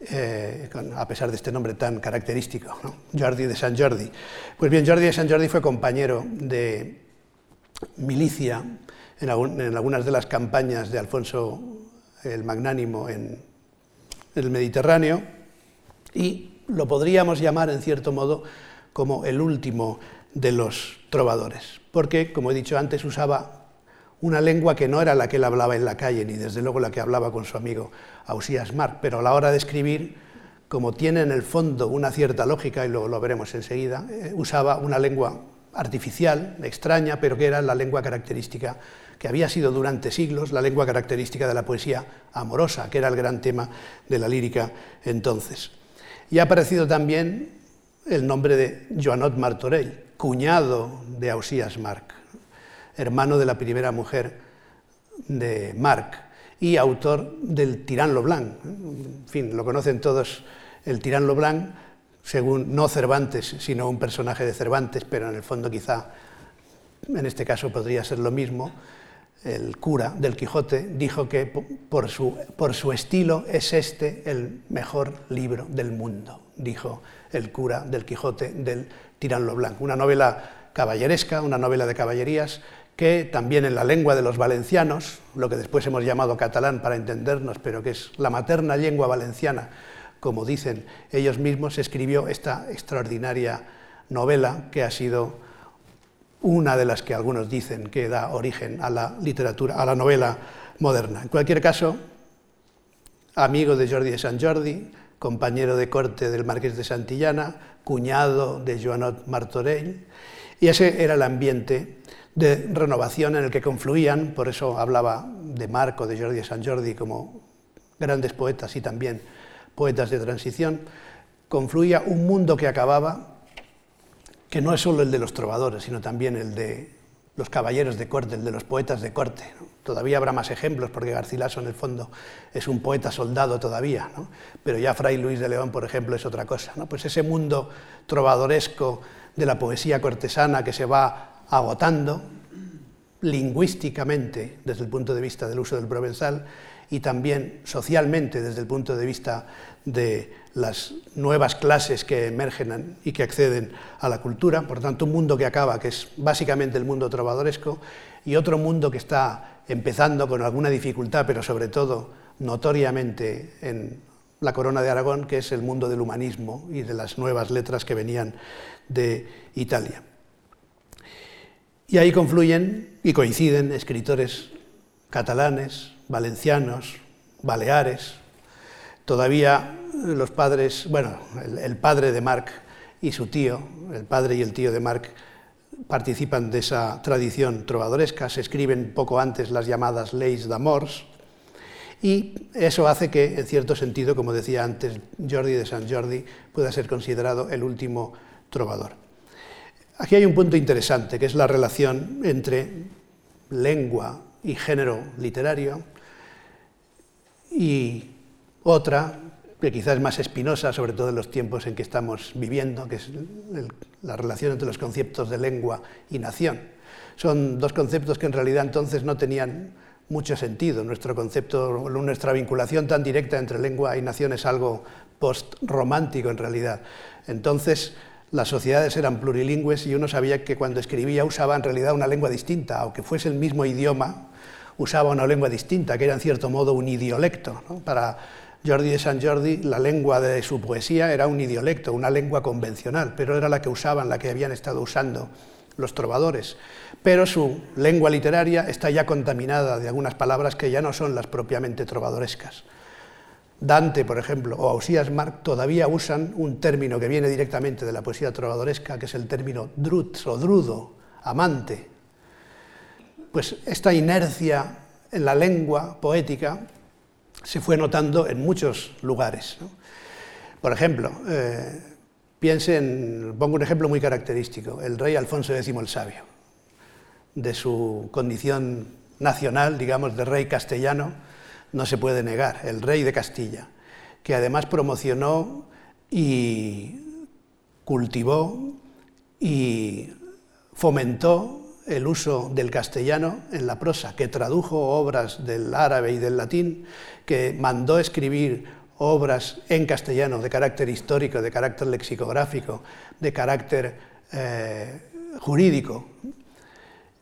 eh, a pesar de este nombre tan característico, Jordi de San Jordi. Pues bien, Jordi de San Jordi fue compañero de milicia en, algunas de las campañas de Alfonso el Magnánimo en, el Mediterráneo y lo podríamos llamar en cierto modo como el último de los trovadores, porque, como he dicho antes, usaba una lengua que no era la que él hablaba en la calle, ni desde luego la que hablaba con su amigo Ausías Marc, pero a la hora de escribir, como tiene en el fondo una cierta lógica, y luego lo veremos enseguida, eh, usaba una lengua artificial, extraña, pero que era la lengua característica que había sido durante siglos la lengua característica de la poesía amorosa, que era el gran tema de la lírica entonces. Y ha aparecido también el nombre de Joanot Martorell, cuñado de Ausías Marc, hermano de la primera mujer de Marc y autor del Tirán Blanc. En fin, lo conocen todos, el Tirán Blanc, según no Cervantes, sino un personaje de Cervantes, pero en el fondo quizá en este caso podría ser lo mismo, el cura del Quijote, dijo que por su, estilo es este el mejor libro del mundo, dijo el cura del Quijote del Tirán lo Blanco. Una novela caballeresca, una novela de caballerías que también en la lengua de los valencianos, lo que después hemos llamado catalán para entendernos, pero que es la materna lengua valenciana, como dicen ellos mismos, escribió esta extraordinaria novela que ha sido una de las que algunos dicen que da origen a la literatura, a la novela moderna. En cualquier caso, amigo de Jordi de Sant Jordi, compañero de corte del marqués de Santillana, cuñado de Joanot Martorell, y ese era el ambiente de renovación en el que confluían, por eso hablaba de Marco, de Jordi de Sant Jordi como grandes poetas y también poetas de transición, confluía un mundo que acababa, que no es solo el de los trovadores, sino también el de los caballeros de corte, el de los poetas de corte. Todavía habrá más ejemplos, porque Garcilaso en el fondo es un poeta soldado todavía, pero ya Fray Luis de León, por ejemplo, es otra cosa. Pues ese mundo trovadoresco de la poesía cortesana que se va agotando lingüísticamente desde el punto de vista del uso del provenzal y también socialmente desde el punto de vista de las nuevas clases que emergen y que acceden a la cultura, por tanto un mundo que acaba, que es básicamente el mundo trovadoresco, y otro mundo que está empezando con alguna dificultad, pero sobre todo notoriamente en la corona de Aragón, que es el mundo del humanismo y de las nuevas letras que venían de Italia. Y ahí confluyen y coinciden escritores catalanes, valencianos, baleares, Todavía los padres, bueno, el, padre de Marc y su tío, el padre y el tío de Marc, participan de esa tradición trovadoresca, se escriben poco antes las llamadas leyes d'amors, y eso hace que, en cierto sentido, como decía antes, Jordi de Sant Jordi pueda ser considerado el último trovador. Aquí hay un punto interesante, que es la relación entre lengua y género literario, y otra, que quizás más espinosa, sobre todo en los tiempos en que estamos viviendo, que es la relación entre los conceptos de lengua y nación. Son dos conceptos que en realidad entonces no tenían mucho sentido. Nuestro concepto, nuestra vinculación tan directa entre lengua y nación es algo post-romántico en realidad. Entonces, las sociedades eran plurilingües y uno sabía que cuando escribía usaba en realidad una lengua distinta, aunque fuese el mismo idioma, usaba una lengua distinta, que era en cierto modo un idiolecto, para Jordi de Sant Jordi, la lengua de su poesía era un idiolecto, una lengua convencional, pero era la que usaban, la que habían estado usando los trovadores. Pero su lengua literaria está ya contaminada de algunas palabras que ya no son las propiamente trovadorescas. Dante, por ejemplo, o Ausías Marc todavía usan un término que viene directamente de la poesía trovadoresca, que es el término drut o drudo, amante. Pues esta inercia en la lengua poética se fue notando en muchos lugares. Por ejemplo, eh, piensen, pongo un ejemplo muy característico, el rey Alfonso X el Sabio, de su condición nacional, digamos, de rey castellano, no se puede negar, el rey de Castilla, que además promocionó y cultivó y fomentó el uso del castellano en la prosa, que tradujo obras del árabe y del latín, que mandó escribir obras en castellano de carácter histórico, de carácter lexicográfico, de carácter eh, jurídico,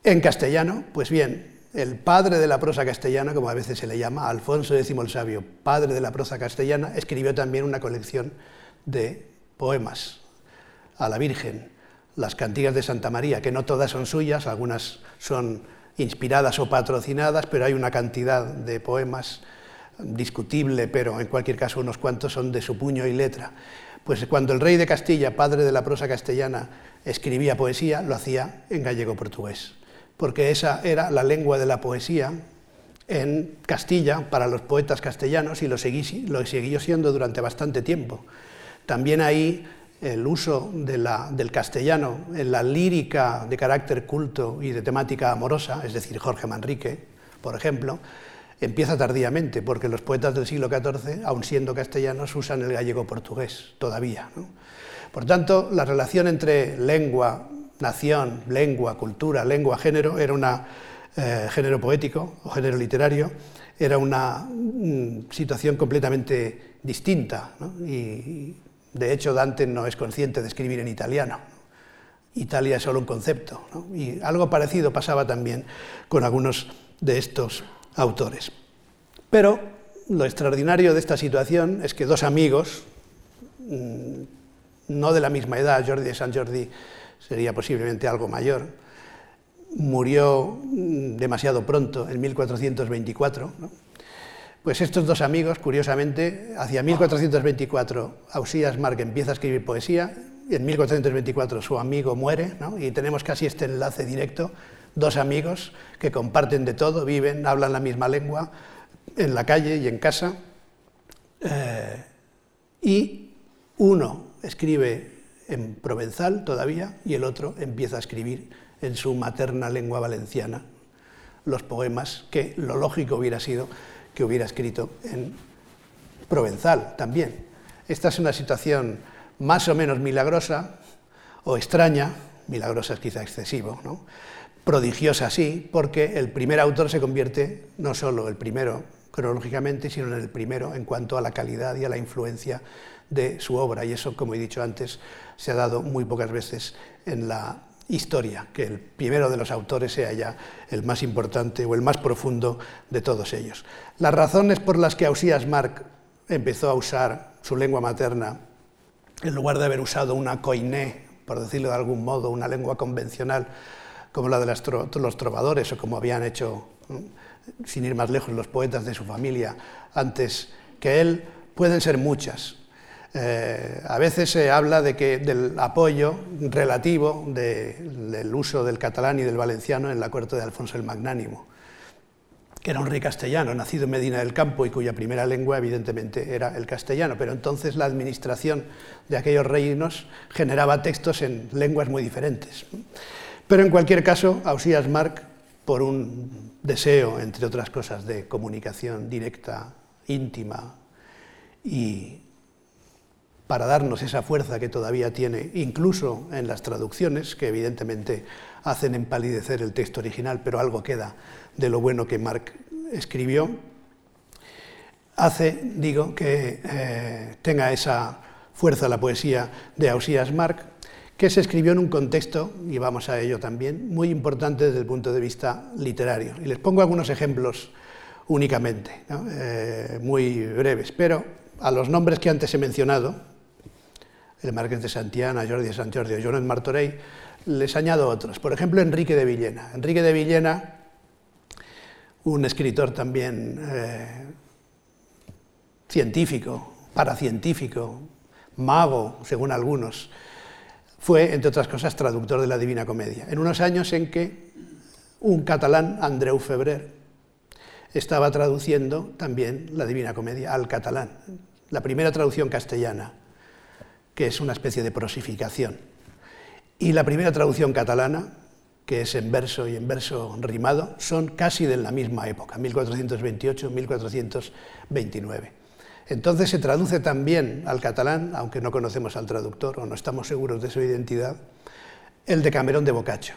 en castellano, pues bien, el padre de la prosa castellana, como a veces se le llama, Alfonso X el Sabio, padre de la prosa castellana, escribió también una colección de poemas a la Virgen, las cantigas de Santa María, que no todas son suyas, algunas son inspiradas o patrocinadas, pero hay una cantidad de poemas discutible, pero en cualquier caso unos cuantos son de su puño y letra. Pues cuando el rey de Castilla, padre de la prosa castellana, escribía poesía, lo hacía en gallego-portugués, porque esa era la lengua de la poesía en Castilla para los poetas castellanos y lo, lo siguió siendo durante bastante tiempo. También ahí el uso del castellano en la lírica de carácter culto y de temática amorosa, es decir, Jorge Manrique, por ejemplo, empieza tardíamente, porque los poetas del siglo XIV, aun siendo castellanos, usan el gallego-portugués todavía. Por tanto, la relación entre lengua, nación, lengua, cultura, lengua, género, era un eh, género poético o género literario, era una situación completamente distinta. De hecho, Dante no es consciente de escribir en italiano. Italia es solo un concepto. Y algo parecido pasaba también con algunos de estos autores. Pero lo extraordinario de esta situación es que dos amigos, mm, no de la misma edad, Jordi de San Jordi sería posiblemente algo mayor, murió mm, demasiado pronto, en 1424. Pues estos dos amigos, curiosamente, hacia 1424 Ausías Marc empieza a escribir poesía, y en 1424 su amigo muere, y tenemos casi este enlace directo, dos amigos que comparten de todo, viven, hablan la misma lengua, en la calle y en casa, eh, y uno escribe en provenzal todavía y el otro empieza a escribir en su materna lengua valenciana los poemas que lo lógico hubiera sido que hubiera escrito en provenzal también. Esta es una situación más o menos milagrosa o extraña, milagrosa es quizá excesivo, ¿no? prodigiosa sí, porque el primer autor se convierte no solo el primero cronológicamente, sino en el primero en cuanto a la calidad y a la influencia de su obra. Y eso, como he dicho antes, se ha dado muy pocas veces en la historia, que el primero de los autores sea ya el más importante o el más profundo de todos ellos. Las razones por las que Ausías Marc empezó a usar su lengua materna, en lugar de haber usado una coiné, por decirlo de algún modo, una lengua convencional, como la de los trovadores o como habían hecho, sin ir más lejos, los poetas de su familia antes que él, pueden ser muchas. Eh, a veces se habla de que, del apoyo relativo del uso del catalán y del valenciano en la corte de Alfonso el Magnánimo, que era un rey castellano, nacido en Medina del Campo y cuya primera lengua evidentemente era el castellano, pero entonces la administración de aquellos reinos generaba textos en lenguas muy diferentes. Pero en cualquier caso, Ausías Marc, por un deseo, entre otras cosas, de comunicación directa, íntima, y para darnos esa fuerza que todavía tiene, incluso en las traducciones, que evidentemente hacen empalidecer el texto original, pero algo queda de lo bueno que Marc escribió, hace, digo, que eh, tenga esa fuerza la poesía de Ausías Marc, que se escribió en un contexto, y vamos a ello también, muy importante desde el punto de vista literario. Y les pongo algunos ejemplos únicamente, eh, muy breves, pero a los nombres que antes he mencionado, el Marqués de Santiana, Jordi de Sant Jordi o Martorell, les añado otros. Por ejemplo, Enrique de Villena. Enrique de Villena, un escritor también eh, científico, paracientífico, mago, según algunos, fue, entre otras cosas, traductor de la Divina Comedia, en unos años en que un catalán, Andreu Febrer, estaba traduciendo también la Divina Comedia al catalán, la primera traducción castellana, que es una especie de prosificación, y la primera traducción catalana, que es en verso y en verso rimado, son casi de la misma época, 1428-1429. Entonces se traduce también al catalán, aunque no conocemos al traductor o no estamos seguros de su identidad, el de Camerón de Boccaccio.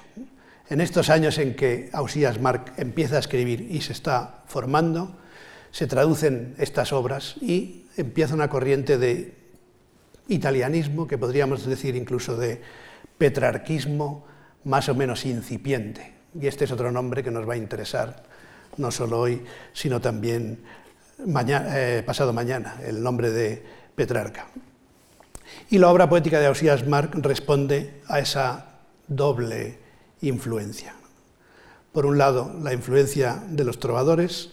En estos años en que Ausías Marc empieza a escribir y se está formando, se traducen estas obras y empieza una corriente de italianismo, que podríamos decir incluso de petrarquismo más o menos incipiente. Y este es otro nombre que nos va a interesar no solo hoy, sino también eh, pasado mañana, el nombre de Petrarca. Y la obra poética de Ausías Marc responde a esa doble influencia. Por un lado, la influencia de los trovadores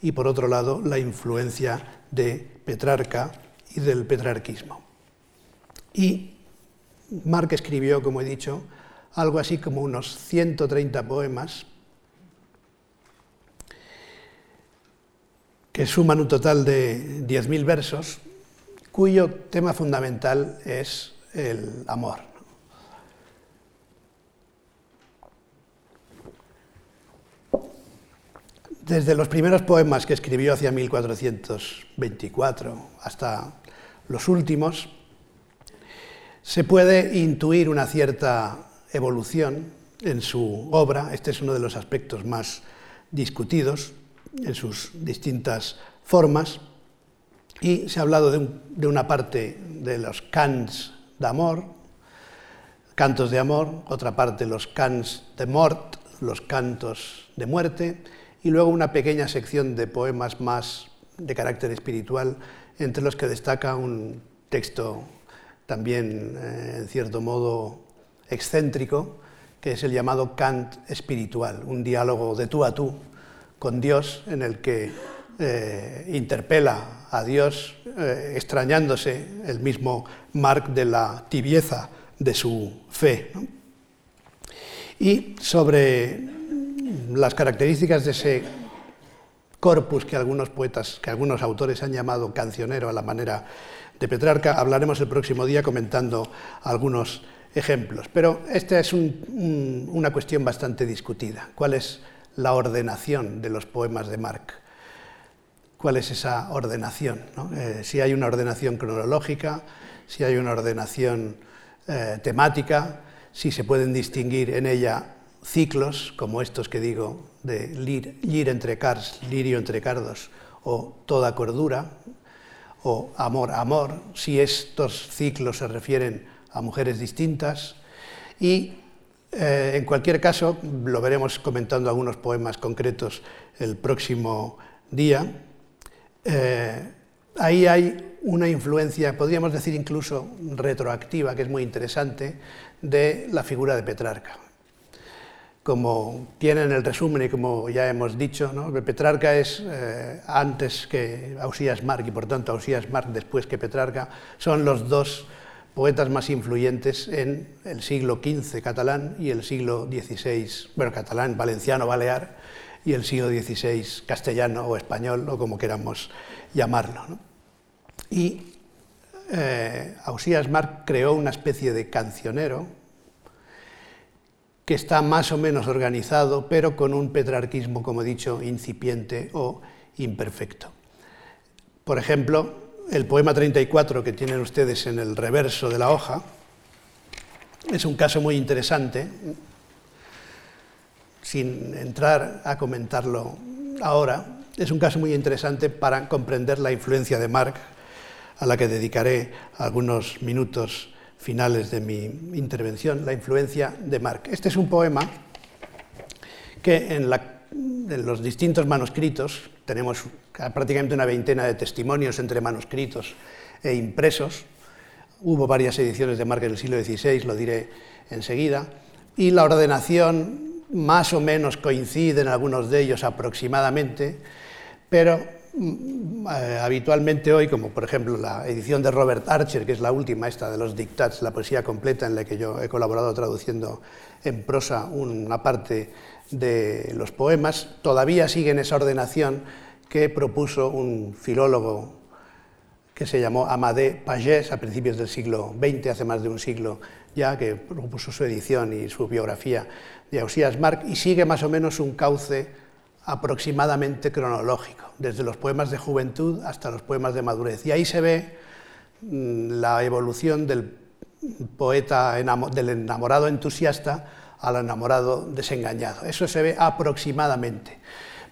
y por otro lado, la influencia de Petrarca y del petrarquismo. Y Marc escribió, como he dicho, algo así como unos 130 poemas que suman un total de 10.000 versos, cuyo tema fundamental es el amor. Desde los primeros poemas que escribió hacia 1424 hasta los últimos, se puede intuir una cierta evolución en su obra. Este es uno de los aspectos más discutidos en sus distintas formas y se ha hablado de, una parte de los cants de amor, cantos de amor, otra parte los cants de mort, los cantos de muerte, y luego una pequeña sección de poemas más de carácter espiritual, entre los que destaca un texto también, eh, en cierto modo, excéntrico, que es el llamado Kant espiritual, un diálogo de tú a tú con Dios en el que eh, interpela a Dios eh, extrañándose el mismo Marc de la tibieza de su fe. Y sobre las características de ese corpus que algunos poetas, que algunos autores han llamado cancionero a la manera de Petrarca, hablaremos el próximo día comentando algunos ejemplos. Pero esta es una cuestión bastante discutida. ¿Cuál es la ordenación de los poemas de Marc? ¿Cuál es esa ordenación? Eh, si hay una ordenación cronológica, si hay una ordenación eh, temática, si se pueden distinguir en ella ciclos como estos que digo de lir, entre cars, lirio entre cardos, o toda cordura, o amor, amor, si estos ciclos se refieren a mujeres distintas. Y eh, en cualquier caso, lo veremos comentando algunos poemas concretos el próximo día. Eh, ahí hay una influencia, podríamos decir incluso retroactiva, que es muy interesante, de la figura de Petrarca como tienen el resumen y como ya hemos dicho, Petrarca es eh, antes que Ausías Marc y por tanto Ausías Marc después que Petrarca, son los dos poetas más influyentes en el siglo XV catalán y el siglo XVI, bueno, catalán, valenciano, balear, y el siglo XVI castellano o español, o como queramos llamarlo. Y eh, Ausías Marc creó una especie de cancionero, que está más o menos organizado, pero con un petrarquismo, como he dicho, incipiente o imperfecto. Por ejemplo, el poema 34 que tienen ustedes en el reverso de la hoja es un caso muy interesante, sin entrar a comentarlo ahora, es un caso muy interesante para comprender la influencia de Marx, a la que dedicaré algunos minutos finales de mi intervención, la influencia de Marc. Este es un poema que en, los distintos manuscritos, tenemos prácticamente una veintena de testimonios entre manuscritos e impresos, hubo varias ediciones de Marc en el siglo XVI, lo diré enseguida, y la ordenación más o menos coincide en algunos de ellos aproximadamente, pero eh, habitualmente hoy, como por ejemplo la edición de Robert Archer, que es la última, esta de los dictats, la poesía completa en la que yo he colaborado traduciendo en prosa una parte de los poemas, todavía siguen esa ordenación que propuso un filólogo que se llamó Amadé Pagès a principios del siglo XX, hace más de un siglo ya, que propuso su edición y su biografía de Ausías Marc, y sigue más o menos un cauce aproximadamente cronológico, desde los poemas de juventud hasta los poemas de madurez. Y ahí se ve mm, la evolución del poeta, del enamorado entusiasta al enamorado desengañado. Eso se ve aproximadamente.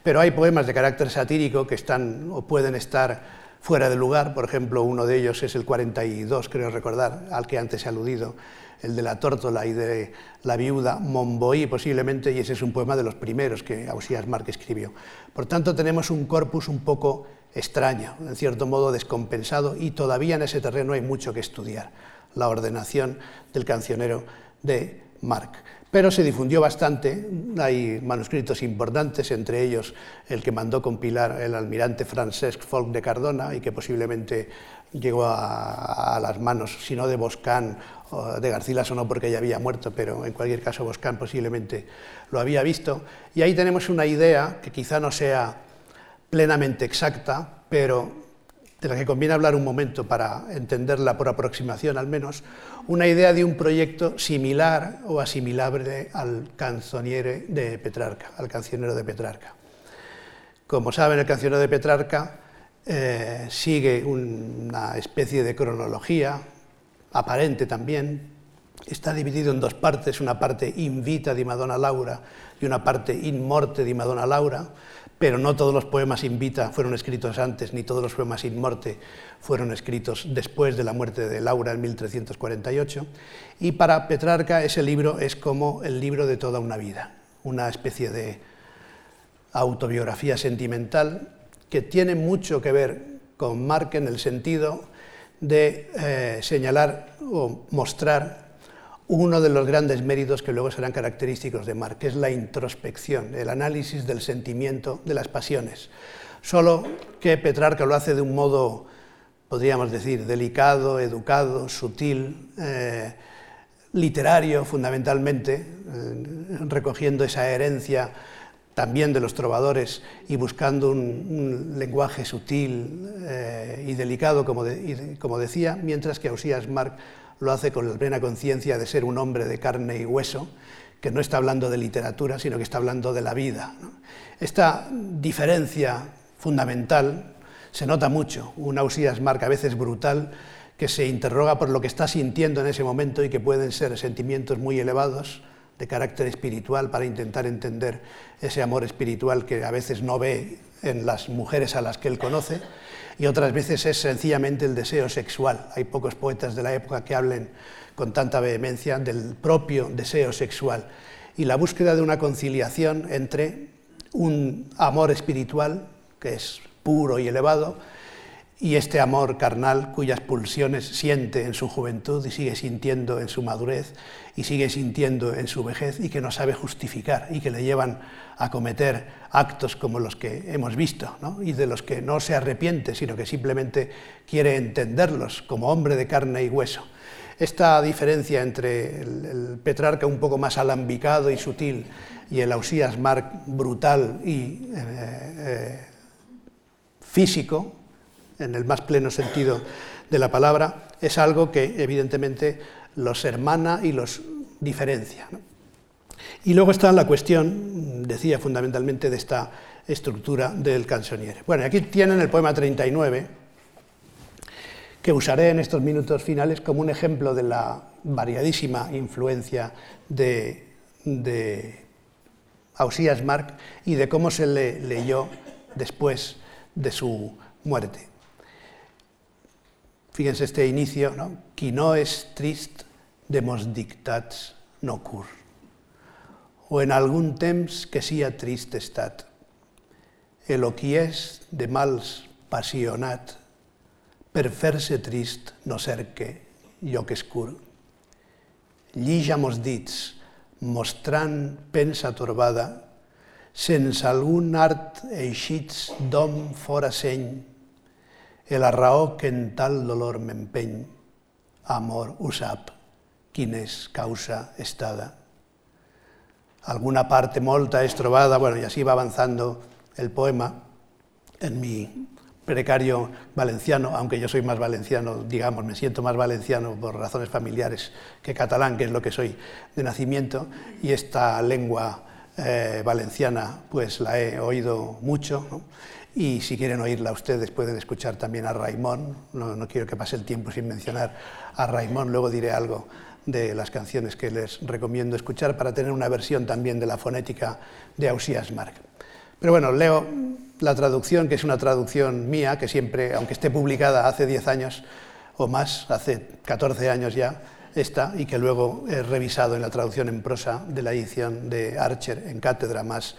Pero hay poemas de carácter satírico que están o pueden estar fuera de lugar. Por ejemplo, uno de ellos es el 42, creo recordar, al que antes he aludido, el de la tórtola y de la viuda Monboí posiblemente, y ese es un poema de los primeros que Ausías Marc escribió. Por tanto, tenemos un corpus un poco extraño, en cierto modo descompensado, y todavía en ese terreno hay mucho que estudiar, la ordenación del cancionero de Marc. Pero se difundió bastante, hay manuscritos importantes, entre ellos el que mandó compilar el almirante Francesc Folk de Cardona y que posiblemente llegó a, las manos, si no de Boscán de Garcilas o no porque ya había muerto, pero en cualquier caso Boscán posiblemente lo había visto. Y ahí tenemos una idea que quizá no sea plenamente exacta, pero de la que conviene hablar un momento para entenderla por aproximación al menos, una idea de un proyecto similar o asimilable al canzoniere de Petrarca, al cancionero de Petrarca. Como saben, el cancionero de Petrarca eh, sigue una especie de cronología, aparente también, está dividido en dos partes, una parte in vita di Madonna Laura y una parte in morte di Madonna Laura, pero no todos los poemas in vita fueron escritos antes, ni todos los poemas in morte fueron escritos después de la muerte de Laura en 1348. Y para Petrarca ese libro es como el libro de toda una vida, una especie de autobiografía sentimental que tiene mucho que ver con Mark en el sentido de eh, señalar o mostrar uno de los grandes méritos que luego serán característicos de que es la introspección, el análisis del sentimiento, de las pasiones. Solo que Petrarca lo hace de un modo, podríamos decir, delicado, educado, sutil, eh, literario fundamentalmente, eh, recogiendo esa herencia también de los trovadores y buscando un, lenguaje sutil eh, y delicado, como, como, decía, mientras que Ausías Marc lo hace con la plena conciencia de ser un hombre de carne y hueso, que no está hablando de literatura, sino que está hablando de la vida. Esta diferencia fundamental se nota mucho, un Ausías Marc a veces brutal, que se interroga por lo que está sintiendo en ese momento y que pueden ser sentimientos muy elevados, de carácter espiritual para intentar entender ese amor espiritual que a veces no ve en las mujeres a las que él conoce y otras veces es sencillamente el deseo sexual. Hay pocos poetas de la época que hablen con tanta vehemencia del propio deseo sexual y la búsqueda de una conciliación entre un amor espiritual que es puro y elevado y este amor carnal cuyas pulsiones siente en su juventud y sigue sintiendo en su madurez y sigue sintiendo en su vejez y que no sabe justificar y que le llevan a cometer actos como los que hemos visto y de los que no se arrepiente, sino que simplemente quiere entenderlos como hombre de carne y hueso. Esta diferencia entre el, Petrarca un poco más alambicado y sutil y el Ausías Marc brutal y eh, eh, físico, en el más pleno sentido de la palabra, es algo que evidentemente los hermana y los diferencia. Y luego está la cuestión, decía fundamentalmente, de esta estructura del canzoniere. Bueno, aquí tienen el poema 39, que usaré en estos minutos finales como un ejemplo de la variadísima influencia de, de Ausías Marc y de cómo se le leyó después de su muerte. Fíjense este inicio, no? Qui no es trist de mos dictats no cur. O en algun temps que sia trist estat. El qui és de mals passionat, per fer-se trist no cerque lloc escur. Llija mos dits, mostrant pensa torbada, sense algun art eixits d'hom fora seny, e la raó que en tal dolor m'empeny, amor ho sap, quina és causa estada. Alguna parte molta es trobada, bueno, y así va avanzando el poema en mi precario valenciano, aunque yo soy más valenciano, digamos, me siento más valenciano por razones familiares que catalán, que es lo que soy de nacimiento, y esta lengua eh, valenciana pues la he oído mucho. Y si quieren oírla ustedes pueden escuchar también a Raimón. No, quiero que pase el tiempo sin mencionar a Raimón. Luego diré algo de las canciones que les recomiendo escuchar para tener una versión también de la fonética de Ausías Marc. Pero bueno, leo la traducción, que es una traducción mía, que siempre, aunque esté publicada hace 10 años o más, hace 14 años ya, está, y que luego he revisado en la traducción en prosa de la edición de Archer en cátedra más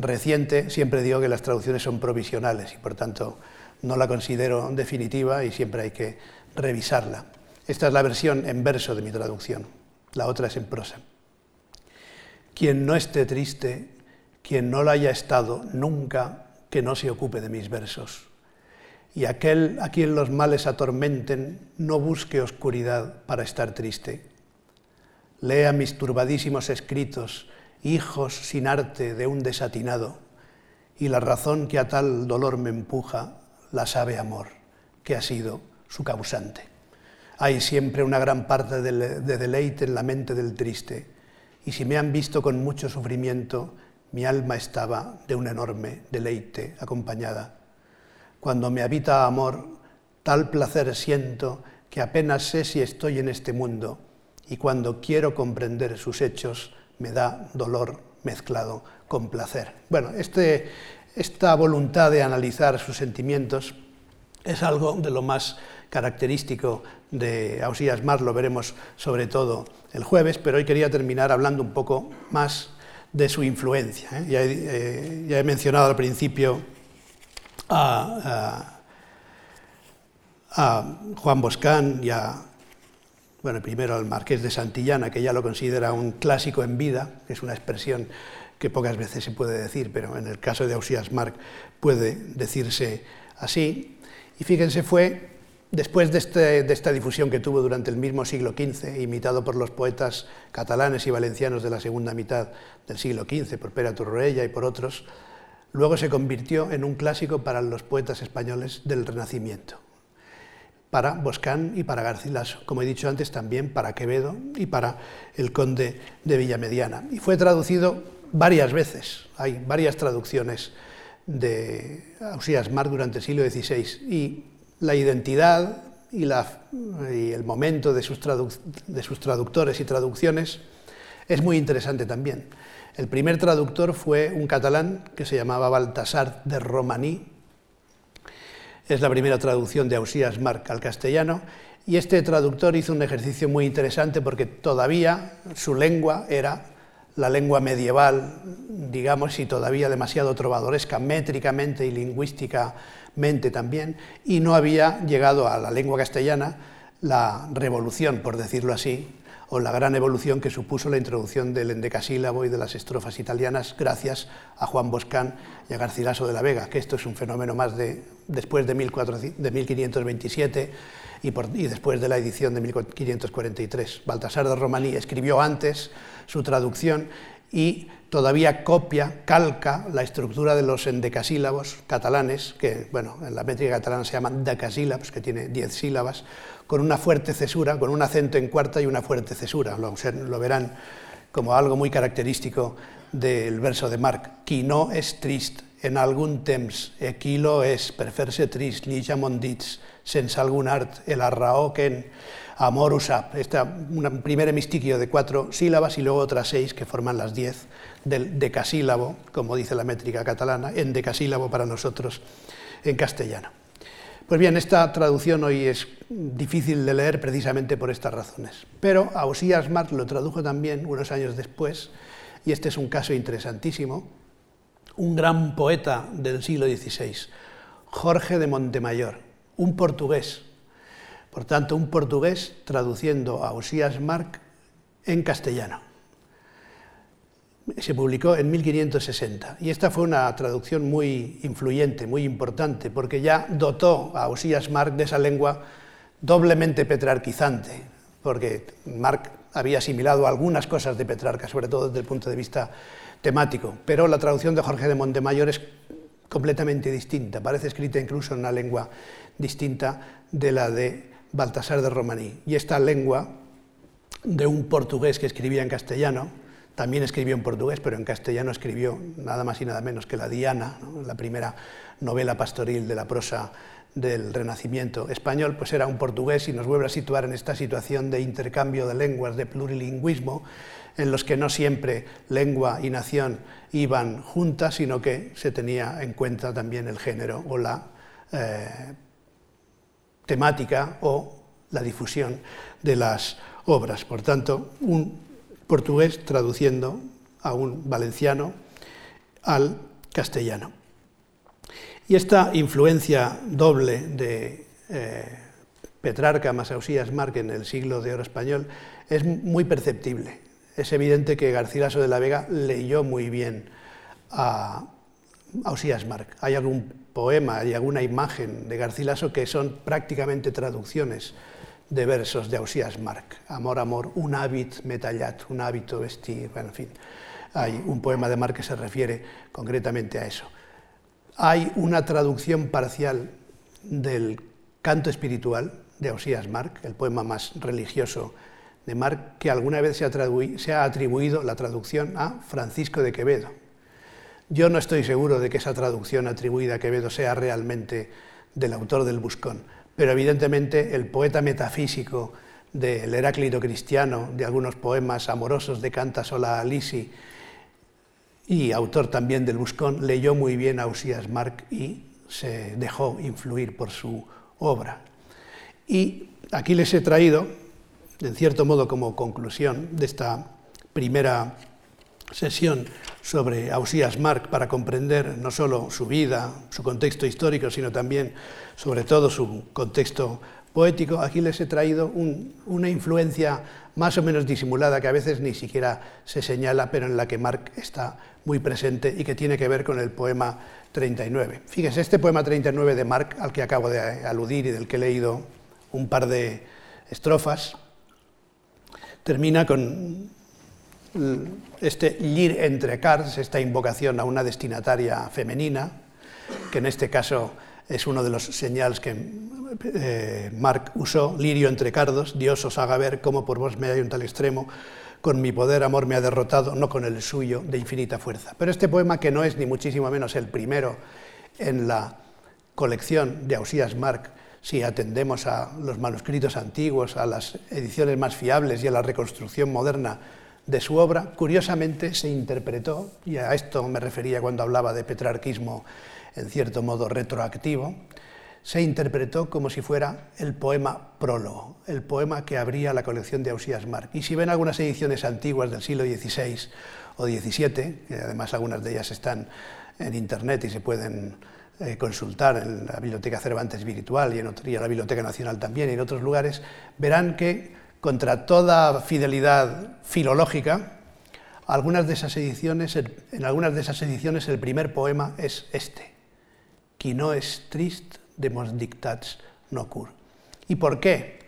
reciente, siempre digo que las traducciones son provisionales y por tanto no la considero definitiva y siempre hay que revisarla. Esta es la versión en verso de mi traducción, la otra es en prosa. Quien no esté triste, quien no lo haya estado nunca, que no se ocupe de mis versos. Y aquel a quien los males atormenten, no busque oscuridad para estar triste. Lea mis turbadísimos escritos, hijos sin arte de un desatinado, y la razón que a tal dolor me empuja la sabe amor, que ha sido su causante. Hay siempre una gran parte de deleite en la mente del triste, y si me han visto con mucho sufrimiento, mi alma estaba de un enorme deleite acompañada. Cuando me habita amor, tal placer siento que apenas sé si estoy en este mundo y cuando quiero comprender sus hechos me da dolor mezclado con placer. Bueno, este, esta voluntad de analizar sus sentimientos es algo de lo más característico de Ausías Mar, lo veremos sobre todo el jueves, pero hoy quería terminar hablando un poco más de su influencia. ¿eh? Eh, ya, he mencionado al principio a, Juan Boscán y a, bueno, primero al Marqués de Santillana, que ya lo considera un clásico en vida, que es una expresión que pocas veces se puede decir, pero en el caso de Ausías Marc puede decirse así. Y fíjense, fue después este, de, esta difusión que tuvo durante el mismo siglo XV, imitado por los poetas catalanes y valencianos de la segunda mitad del siglo XV, por Pere Torroella y por otros, luego se convirtió en un clásico para los poetas españoles del Renacimiento, para Boscán y para Garcilaso, como he dicho antes también para Quevedo y para el conde de Villamediana. Y fue traducido varias veces, hay varias traducciones de Ausías Mar durante el siglo XVI y la identidad y, el momento de sus, traductores y traducciones es muy interesante también. El primer traductor fue un catalán que se llamaba Baltasar de Romaní. Es la primera traducción de Ausías Marc al castellano. Y este traductor hizo un ejercicio muy interesante porque todavía su lengua era la lengua medieval, digamos, y todavía demasiado trovadoresca métricamente y lingüísticamente también, y no había llegado a la lengua castellana la revolución, por decirlo así, o la gran evolución que supuso la introducción del endecasílabo y de las estrofas italianas gracias a Juan Boscán y a Garcilaso de la Vega, que esto es un fenómeno más de después de, 1527 y, y después de la edición de 1543. Baltasar de Romaní escribió antes su traducción y todavía copia, calca la estructura de los endecasílabos catalanes, que bueno, en la métrica catalana se llaman decasílabos, que tiene diez sílabas, con una fuerte cesura, con un acento en cuarta y una fuerte cesura. Lo, verán como algo muy característico del verso de Marc. Qui no és trist en algun temps, e qui lo és per fer-se trist, ni ja dits, sense algun art, el arraó que en amor usap. Esta, un primer hemistiquio de cuatro sílabas y luego otras seis que forman las diez del decasílabo, como dice la métrica catalana, en decasílabo para nosotros en castellano. Pues bien, esta traducción hoy es difícil de leer precisamente por estas razones. Pero Ausías Marc lo tradujo también unos años después, y este es un caso interesantísimo, un gran poeta del siglo XVI, Jorge de Montemayor, un portugués, por tanto, un portugués traduciendo a Osías Marc en castellano. Se publicó en 1560 y esta fue una traducción muy influyente, muy importante, porque ya dotó a Osías Marc de esa lengua doblemente petrarquizante, porque Marc había asimilado algunas cosas de Petrarca, sobre todo desde el punto de vista temático, pero la traducción de Jorge de Montemayor es completamente distinta, parece escrita incluso en una lengua distinta de la de Baltasar de Romaní. Y esta lengua de un portugués que escribía en castellano, también escribió en portugués, pero en castellano escribió nada más y nada menos que la Diana, la primera novela pastoril de la prosa del Renacimiento español, pues era un portugués y nos vuelve a situar en esta situación de intercambio de lenguas, de plurilingüismo, en los que no siempre lengua y nación iban juntas, sino que se tenía en cuenta también el género o la eh, temática o la difusión de las obras. Por tanto, un portugués traduciendo a un valenciano al castellano. Y esta influencia doble de eh, Petrarca más Ausías Marc en el siglo de oro español es muy perceptible. Es evidente que Garcilaso de la Vega leyó muy bien a Ausías Marc. Hay algún poema y alguna imagen de Garcilaso que son prácticamente traducciones de versos de Ausías Marc. Amor, amor, un hábit metallat, un hábito vestir, bueno, en fin. Hay un poema de Marc que se refiere concretamente a eso. Hay una traducción parcial del canto espiritual de Ausías Marc, el poema más religioso de Marc, que alguna vez se ha, se ha atribuido la traducción a Francisco de Quevedo, yo no estoy seguro de que esa traducción atribuida a Quevedo sea realmente del autor del Buscón, pero evidentemente el poeta metafísico del Heráclito cristiano, de algunos poemas amorosos de Canta Sola Alisi y autor también del Buscón, leyó muy bien a Ausías Marc y se dejó influir por su obra. Y aquí les he traído, en cierto modo como conclusión de esta primera sesión sobre Ausías Marc para comprender no solo su vida, su contexto histórico, sino también, sobre todo, su contexto poético, aquí les he traído una influencia más o menos disimulada que a veces ni siquiera se señala, pero en la que Marc está muy presente y que tiene que ver con el poema 39. Fíjense, este poema 39 de Marc, al que acabo de aludir y del que he leído un par de estrofas, termina con este llir entre cars, esta invocación a una destinataria femenina, que en este caso es uno de los señales que eh, usó, lirio entre cardos, Dios os haga ver cómo por vos me hay un tal extremo, con mi poder amor me ha derrotado, no con el suyo de infinita fuerza. Pero este poema, que no es ni muchísimo menos el primero en la colección de Ausías Marc, si atendemos a los manuscritos antiguos, a las ediciones más fiables y a la reconstrucción moderna de su obra, curiosamente se interpretó, y a esto me refería cuando hablaba de petrarquismo en cierto modo retroactivo, se interpretó como si fuera el poema prólogo, el poema que abría la colección de Ausías Marc. Y si ven algunas ediciones antiguas del siglo XVI o XVII, que además algunas de ellas están en Internet y se pueden eh, consultar en la Biblioteca Cervantes Virtual y en, y en la Biblioteca Nacional también y en otros lugares, verán que contra toda fidelidad filológica, algunas de esas ediciones, en algunas de esas ediciones el primer poema es este, Qui no es trist de mos dictats no cur. ¿Y por qué?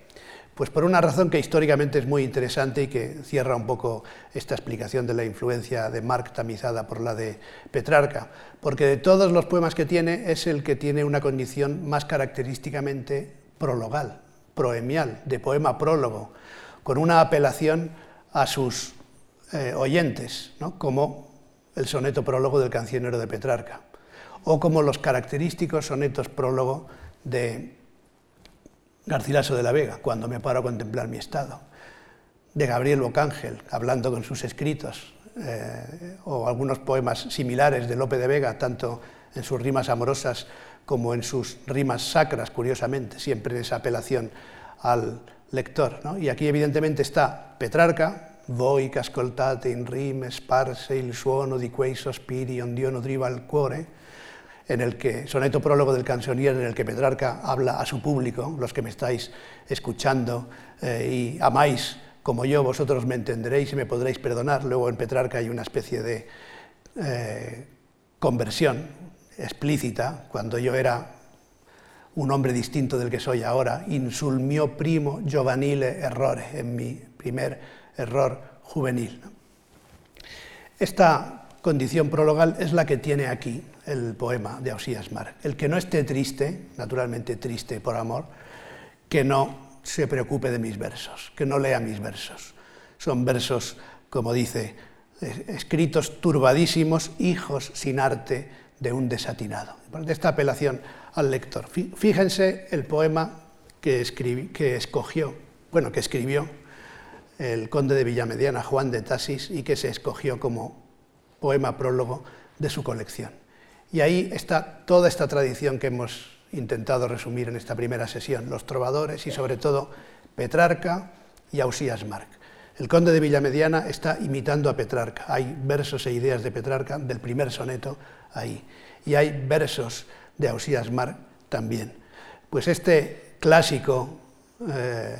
Pues por una razón que históricamente es muy interesante y que cierra un poco esta explicación de la influencia de Marc tamizada por la de Petrarca, porque de todos los poemas que tiene es el que tiene una condición más característicamente prologal, proemial, de poema prólogo, con una apelación a sus eh, oyentes, como el soneto prólogo del cancionero de Petrarca, o como los característicos sonetos prólogo de Garcilaso de la Vega, cuando me paro a contemplar mi estado, de Gabriel Bocángel, hablando con sus escritos, eh, o algunos poemas similares de Lope de Vega, tanto en sus rimas amorosas como en sus rimas sacras, curiosamente, siempre en esa apelación al lector. Y aquí evidentemente está Petrarca, voi che ascoltate in rime sparse il suono di quei sospiri onde no driva al cuore, en el que, soneto prólogo del canzonier, en el que Petrarca habla a su público, los que me estáis escuchando eh, y amáis como yo, vosotros me entenderéis y me podréis perdonar. Luego en Petrarca hay una especie de eh, conversión explícita, cuando yo era un hombre distinto del que soy ahora, insul mio primo giovanile errore, en mi primer error juvenil. Esta condición prologal es la que tiene aquí el poema de Ausías Mar. El que no esté triste, naturalmente triste por amor, que no se preocupe de mis versos, que no lea mis versos. Son versos, como dice, escritos turbadísimos, hijos sin arte de un desatinado. De esta apelación al lector. Fíjense el poema que, que escogió, bueno, que escribió el conde de Villamediana, Juan de Tasis, y que se escogió como poema prólogo de su colección. Y ahí está toda esta tradición que hemos intentado resumir en esta primera sesión, los trovadores y sobre todo Petrarca y Ausías Marc. El conde de Villamediana está imitando a Petrarca. Hay versos e ideas de Petrarca del primer soneto ahí. Y hay versos de Ausías Mar también. Pues este clásico eh,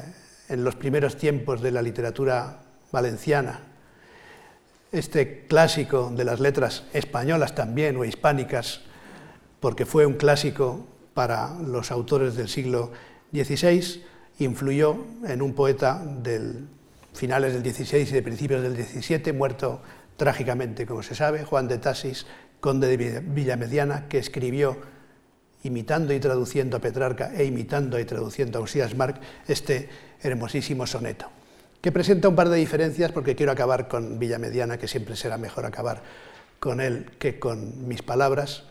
en los primeros tiempos de la literatura valenciana, este clásico de las letras españolas también o hispánicas, porque fue un clásico para los autores del siglo XVI, influyó en un poeta del finales del XVI y de principios del XVII, muerto trágicamente, como se sabe, Juan de Tasis, conde de Villamediana, que escribió imitando y traduciendo a Petrarca e imitando y traduciendo a Ausías Marc este hermosísimo soneto, que presenta un par de diferencias porque quiero acabar con Villamediana, que siempre será mejor acabar con él que con mis palabras,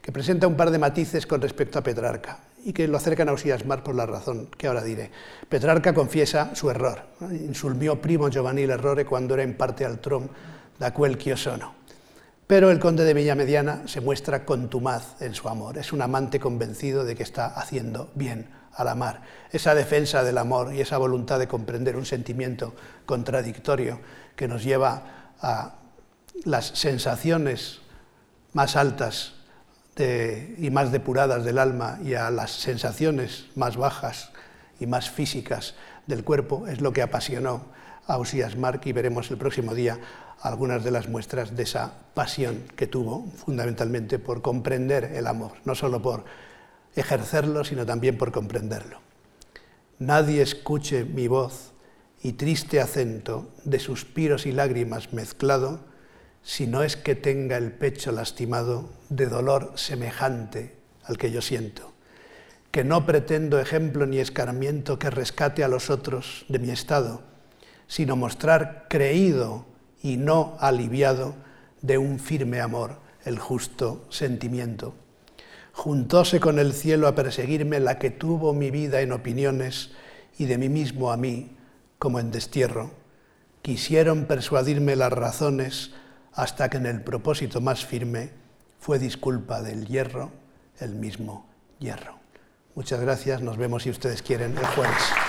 que presenta un par de matices con respecto a Petrarca y que lo acercan a Osías Mar por la razón que ahora diré. Petrarca confiesa su error. Insulmió primo Giovanni errore cuando era en parte al tron da quel que sono. Pero el conde de Villamediana se muestra contumaz en su amor. Es un amante convencido de que está haciendo bien al amar. Esa defensa del amor y esa voluntad de comprender un sentimiento contradictorio que nos lleva a las sensaciones más altas y más depuradas del alma y a las sensaciones más bajas y más físicas del cuerpo es lo que apasionó a Osías Mark y veremos el próximo día algunas de las muestras de esa pasión que tuvo fundamentalmente por comprender el amor, no solo por ejercerlo, sino también por comprenderlo. Nadie escuche mi voz y triste acento de suspiros y lágrimas mezclado, si no es que tenga el pecho lastimado de dolor semejante al que yo siento, que no pretendo ejemplo ni escarmiento que rescate a los otros de mi estado, sino mostrar creído y no aliviado de un firme amor el justo sentimiento. Juntóse con el cielo a perseguirme la que tuvo mi vida en opiniones y de mí mismo a mí como en destierro. Quisieron persuadirme las razones hasta que en el propósito más firme fue disculpa del hierro el mismo hierro. Muchas gracias, nos vemos si ustedes quieren el jueves.